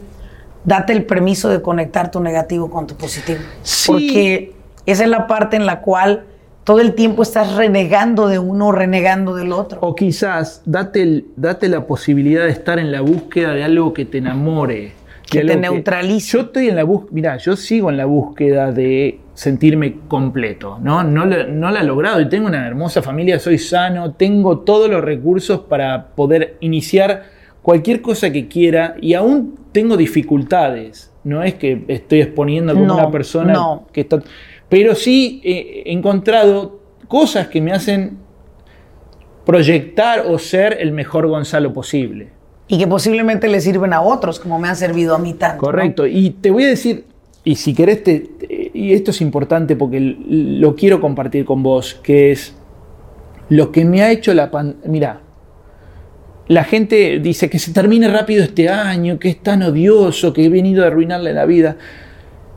Speaker 1: date el permiso de conectar tu negativo con tu positivo.
Speaker 2: Sí.
Speaker 1: Porque esa es la parte en la cual todo el tiempo estás renegando de uno o renegando del otro.
Speaker 2: O quizás date, el- date la posibilidad de estar en la búsqueda de algo que te enamore.
Speaker 1: Que te neutralice.
Speaker 2: Yo estoy en la búsqueda, mira, yo sigo en la búsqueda de sentirme completo, ¿no? No, lo- no la he logrado y tengo una hermosa familia, soy sano, tengo todos los recursos para poder iniciar cualquier cosa que quiera y aún tengo dificultades. No es que estoy exponiendo como
Speaker 1: No,
Speaker 2: una persona
Speaker 1: no.
Speaker 2: que está... Pero sí eh, he encontrado cosas que me hacen proyectar o ser el mejor Gonzalo posible.
Speaker 1: Y que posiblemente le sirven a otros, como me han servido a mí tanto. ¿no?
Speaker 2: Correcto. Y te voy a decir, y si querés, te- y esto es importante porque lo quiero compartir con vos, que es lo que me ha hecho la pandemia. Mira, la gente dice que se termine rápido este año, que es tan odioso, que he venido a arruinarle la vida.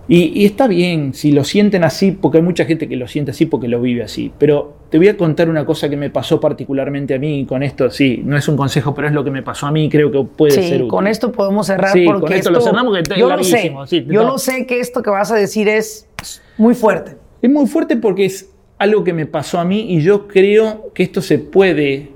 Speaker 2: Y, y está bien si lo sienten así, porque hay mucha gente que lo siente así porque lo vive así. Pero te voy a contar una cosa que me pasó particularmente a mí con esto, sí, no es un consejo, pero es lo que me pasó a mí, creo que puede
Speaker 1: Sí,
Speaker 2: ser útil.
Speaker 1: con esto podemos cerrar
Speaker 2: Sí,
Speaker 1: porque
Speaker 2: con esto lo cerramos porque
Speaker 1: yo lo sé,
Speaker 2: sí,
Speaker 1: yo
Speaker 2: no.
Speaker 1: lo sé que esto que vas a decir es muy fuerte.
Speaker 2: Es muy fuerte porque es algo que me pasó a mí y yo creo que esto se puede,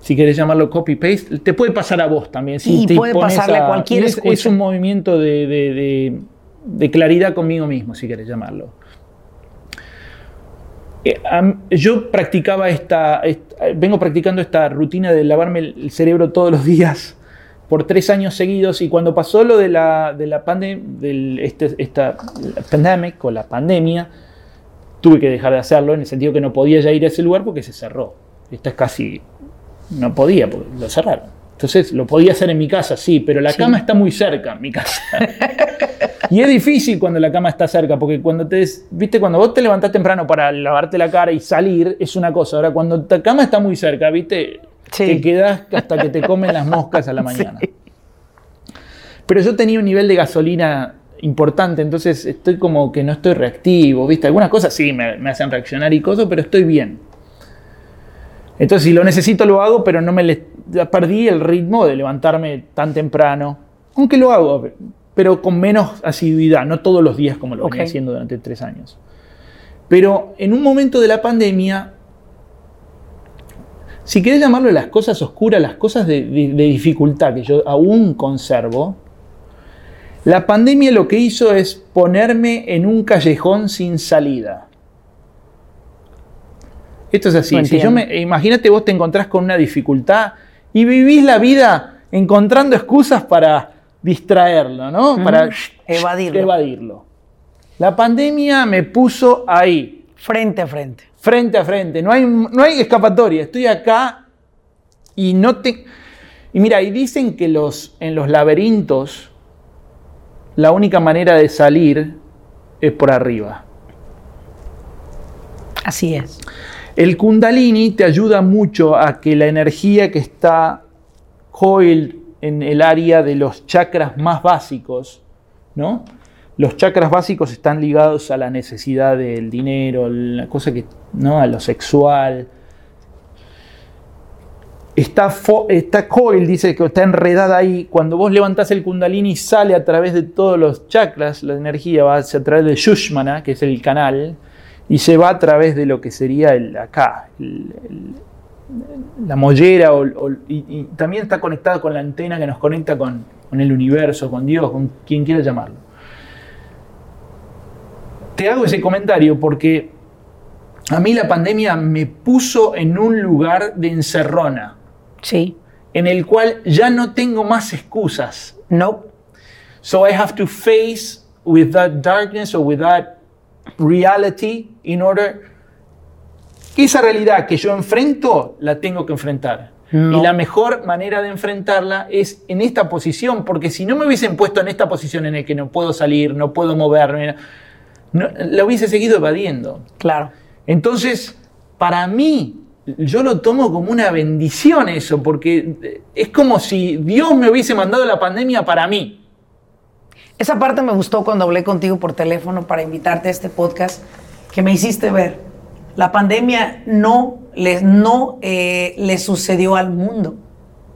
Speaker 2: si querés llamarlo copy-paste, te puede pasar a vos también. Si
Speaker 1: Y
Speaker 2: te
Speaker 1: puede pasarle a cualquier
Speaker 2: es, es un movimiento de, de- de- de claridad conmigo mismo, si querés llamarlo. Eh, yo practicaba esta, esta- vengo practicando esta rutina de lavarme el cerebro todos los días por tres años seguidos y cuando pasó lo de la, de la del, este, esta pandemic o la pandemia, tuve que dejar de hacerlo en el sentido que no podía ya ir a ese lugar porque se cerró. Esta es casi, no podía, porque lo cerraron. Entonces lo podía hacer en mi casa, sí, pero la cama está muy cerca en mi casa. y es difícil cuando la cama está cerca, porque cuando te, viste, cuando vos te levantás temprano para lavarte la cara y salir, es una cosa. Ahora, cuando la cama está muy cerca, viste, te quedas hasta que te comen las moscas a la mañana. Pero yo tenía un nivel de gasolina importante, entonces estoy como que no estoy reactivo, ¿viste? Algunas cosas sí me, me hacen reaccionar y cosas, pero estoy bien. Entonces, si lo necesito, lo hago, pero no me le, perdí el ritmo de levantarme tan temprano. Aunque lo hago, pero con menos asiduidad, no todos los días como lo venía haciendo durante tres años. Pero en un momento de la pandemia, si querés llamarlo las cosas oscuras, las cosas de, de dificultad que yo aún conservo, la pandemia lo que hizo es ponerme en un callejón sin salida. Esto es así. si yo me, imagínate vos te encontrás con una dificultad y vivís la vida encontrando excusas para distraerlo, ¿no? Para
Speaker 1: evadirlo.
Speaker 2: evadirlo. La pandemia me puso ahí.
Speaker 1: Frente a frente.
Speaker 2: Frente a frente. No hay, no hay escapatoria. Estoy acá y no te. Y mira, y dicen que los, en los laberintos la única manera de salir es por arriba.
Speaker 1: Así es.
Speaker 2: El kundalini te ayuda mucho a que la energía que está coil en el área de los chakras más básicos, ¿no? Los chakras básicos están ligados a la necesidad del dinero, la cosa que, ¿no? a lo sexual. Está, está coil, dice que está enredada ahí. Cuando vos levantás el kundalini sale a través de todos los chakras, la energía va a través de Shushmana, que es el canal, y se va a través de lo que sería el, acá, la mollera, y, también está conectada con la antena que nos conecta con, el universo, con Dios, con quien quiera llamarlo. Te hago ese comentario porque a mí la pandemia me puso en un lugar de encerrona.
Speaker 1: Sí.
Speaker 2: En el cual ya no tengo más excusas.
Speaker 1: No.
Speaker 2: So I have to face with that darkness or with that reality in order esa realidad que yo enfrento la tengo que enfrentar. Y la mejor manera de enfrentarla es en esta posición, porque si no me hubiesen puesto en esta posición en la que no puedo salir, no puedo moverme, la hubiese seguido evadiendo.
Speaker 1: Claro.
Speaker 2: Entonces, para mí, yo lo tomo como una bendición eso, porque es como si Dios me hubiese mandado la pandemia para mí.
Speaker 1: Esa parte me gustó cuando hablé contigo por teléfono para invitarte a este podcast, que me hiciste ver. La pandemia no le, no, eh, le sucedió al mundo,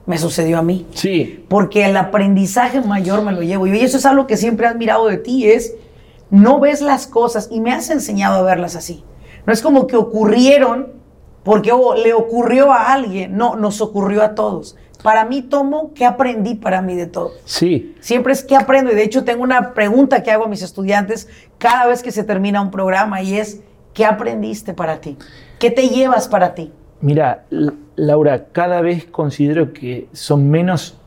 Speaker 1: me sucedió a mí.
Speaker 2: Sí.
Speaker 1: Porque el aprendizaje mayor me lo llevo. Y eso es algo que siempre he admirado de ti, es no ves las cosas y me has enseñado a verlas así. No es como que ocurrieron porque oh, le ocurrió a alguien, no, nos ocurrió a todos. Para mí tomo qué aprendí para mí de todo.
Speaker 2: Sí.
Speaker 1: Siempre es qué aprendo. Y de hecho tengo una pregunta que hago a mis estudiantes cada vez que se termina un programa y es, ¿qué aprendiste para ti? ¿Qué te llevas para ti?
Speaker 2: Mira, Laura, cada vez considero que son menos,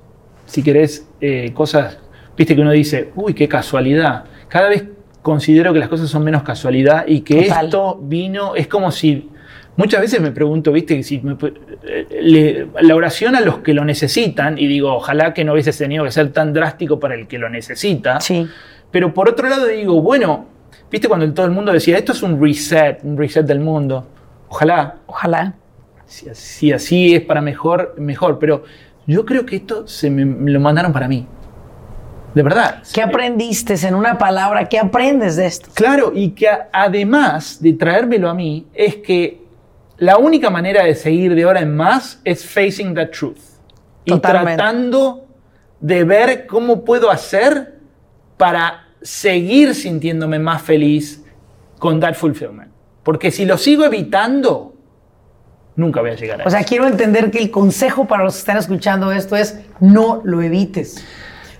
Speaker 2: si querés, eh, cosas, viste que uno dice, uy, qué casualidad. Cada vez considero que las cosas son menos casualidad y que esto vino, es como si Muchas veces me pregunto, viste, si la oración a los que lo necesitan, y digo, ojalá que no hubiese tenido que ser tan drástico para el que lo necesita.
Speaker 1: Sí.
Speaker 2: Pero por otro lado digo, bueno, viste cuando todo el mundo decía, esto es un reset, un reset del mundo. Ojalá.
Speaker 1: Ojalá.
Speaker 2: Si, así es para mejor, mejor. Pero yo creo que esto se me, lo mandaron para mí. De verdad.
Speaker 1: ¿Qué aprendiste en una palabra? ¿Qué aprendes de esto?
Speaker 2: Claro, y que además de traérmelo a mí, es que la única manera de seguir de ahora en más es facing the truth. Y tratando de ver cómo puedo hacer para seguir sintiéndome más feliz con that fulfillment. Porque si lo sigo evitando, nunca voy a llegar a
Speaker 1: O sea, quiero entender que el consejo para los que están escuchando esto es no lo evites.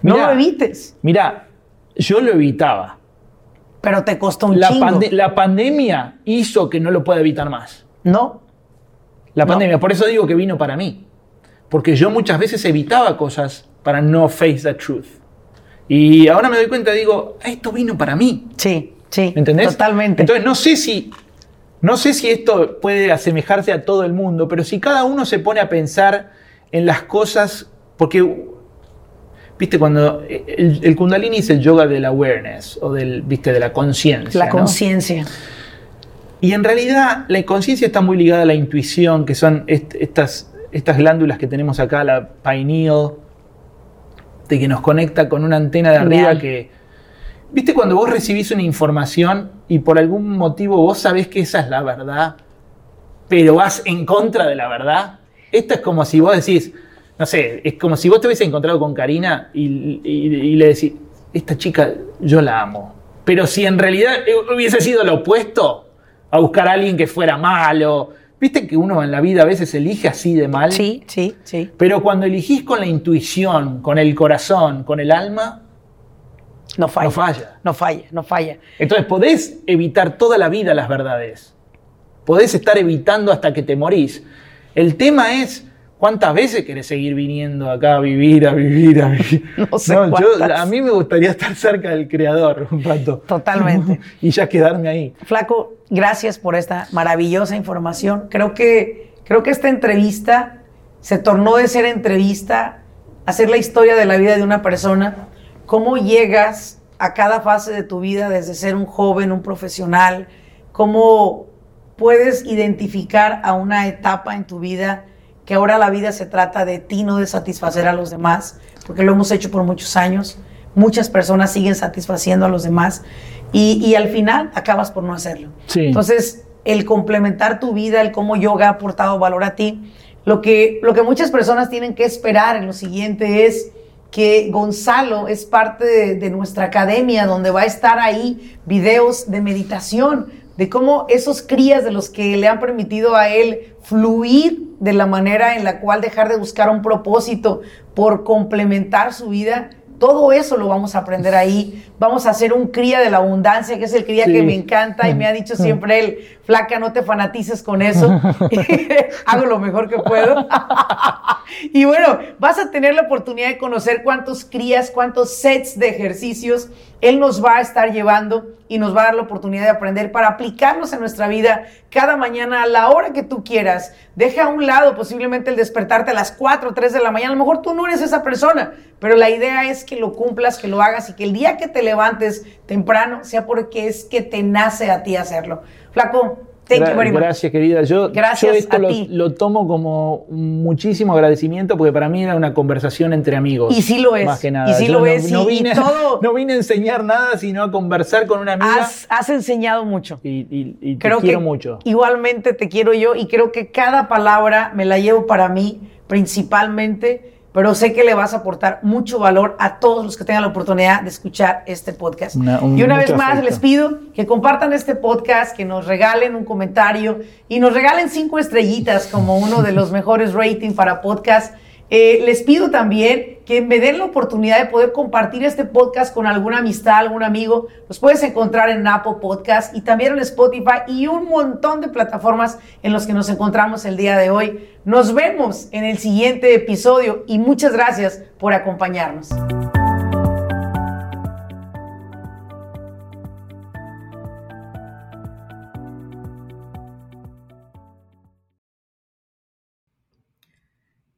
Speaker 1: No lo evites.
Speaker 2: Mira, yo lo evitaba.
Speaker 1: Pero te costó un
Speaker 2: la
Speaker 1: chingo.
Speaker 2: la pandemia hizo que no lo pueda evitar más.
Speaker 1: No.
Speaker 2: La pandemia, por eso digo que vino para mí. Porque yo muchas veces evitaba cosas para no face the truth. Y ahora me doy cuenta, digo, esto vino para mí.
Speaker 1: Sí, sí.
Speaker 2: ¿Entendés?
Speaker 1: Totalmente.
Speaker 2: Entonces, no sé si. No sé si esto puede asemejarse a todo el mundo, pero si cada uno se pone a pensar en las cosas, porque, viste, cuando el, Kundalini es el yoga del awareness, o del, viste, de la conciencia.
Speaker 1: La conciencia.
Speaker 2: Y en realidad la conciencia está muy ligada a la intuición, que son estas, estas glándulas que tenemos acá, la pineal, de que nos conecta con una antena de arriba que, ¿Viste cuando vos recibís una información y por algún motivo vos sabés que esa es la verdad, pero vas en contra de la verdad? Esto es como si vos decís, no sé, es como si vos te hubiese encontrado con Karina y, le decís, esta chica yo la amo. Pero si en realidad hubiese sido lo opuesto, a buscar a alguien que fuera malo, ¿Viste que uno en la vida a veces elige así de mal?
Speaker 1: Sí, sí, sí.
Speaker 2: Pero cuando elegís con la intuición, con el corazón, con el alma,
Speaker 1: no falla. No falla. No falla, no falla.
Speaker 2: Entonces podés evitar toda la vida las verdades. Podés estar evitando hasta que te morís. El tema es cuántas veces querés seguir viniendo acá a vivir, a vivir, a vivir.
Speaker 1: No sé a
Speaker 2: mí me gustaría estar cerca del creador un rato.
Speaker 1: Totalmente.
Speaker 2: y ya quedarme ahí.
Speaker 1: Flaco, gracias por esta maravillosa información. Creo que, creo que esta entrevista se tornó de ser entrevista, hacer la historia de la vida de una persona cómo llegas a cada fase de tu vida, desde ser un joven, un profesional, cómo puedes identificar a una etapa en tu vida que ahora la vida se trata de ti, no de satisfacer a los demás, porque lo hemos hecho por muchos años. Muchas personas siguen satisfaciendo a los demás y, al final acabas por no hacerlo. Entonces, el complementar tu vida, el cómo yoga ha aportado valor a ti, lo que, lo que muchas personas tienen que esperar en lo siguiente es que Gonzalo es parte de, nuestra academia, donde va a estar ahí videos de meditación, de cómo esos crías de los que le han permitido a él fluir de la manera en la cual dejar de buscar un propósito por complementar su vida, todo eso lo vamos a aprender ahí. Vamos a hacer un cría de la abundancia, que es el cría que me encanta y me ha dicho siempre él, flaca, no te fanatices con eso. Hago lo mejor que puedo. y bueno, vas a tener la oportunidad de conocer cuántos crías, cuántos sets de ejercicios él nos va a estar llevando y nos va a dar la oportunidad de aprender para aplicarlos en nuestra vida cada mañana a la hora que tú quieras. Deja a un lado posiblemente el despertarte a las 4 o 3 de la mañana. A lo mejor tú no eres esa persona, pero la idea es que lo cumplas, que lo hagas y que el día que te levantes temprano sea porque es que te nace a ti hacerlo. Flaco,
Speaker 2: Gracias, querida. Yo, esto lo, tomo como muchísimo agradecimiento porque para mí era una conversación entre amigos.
Speaker 1: Y sí lo es.
Speaker 2: Más que nada.
Speaker 1: Y sí lo es.
Speaker 2: No, vine, no vine a enseñar nada, sino a conversar con una amiga.
Speaker 1: Has, enseñado mucho.
Speaker 2: Y, te quiero mucho.
Speaker 1: Igualmente te quiero yo y creo que cada palabra me la llevo para mí principalmente pero sé que le vas a aportar mucho valor a todos los que tengan la oportunidad de escuchar este podcast. y una vez más les pido que compartan este podcast, que nos regalen un comentario y nos regalen cinco estrellitas como uno de los mejores ratings para podcast eh, les pido también que me den la oportunidad de poder compartir este podcast con alguna amistad, algún amigo. Los puedes encontrar en Apple Podcast y también en Spotify y un montón de plataformas en los que nos encontramos el día de hoy. Nos vemos en el siguiente episodio y muchas gracias por acompañarnos.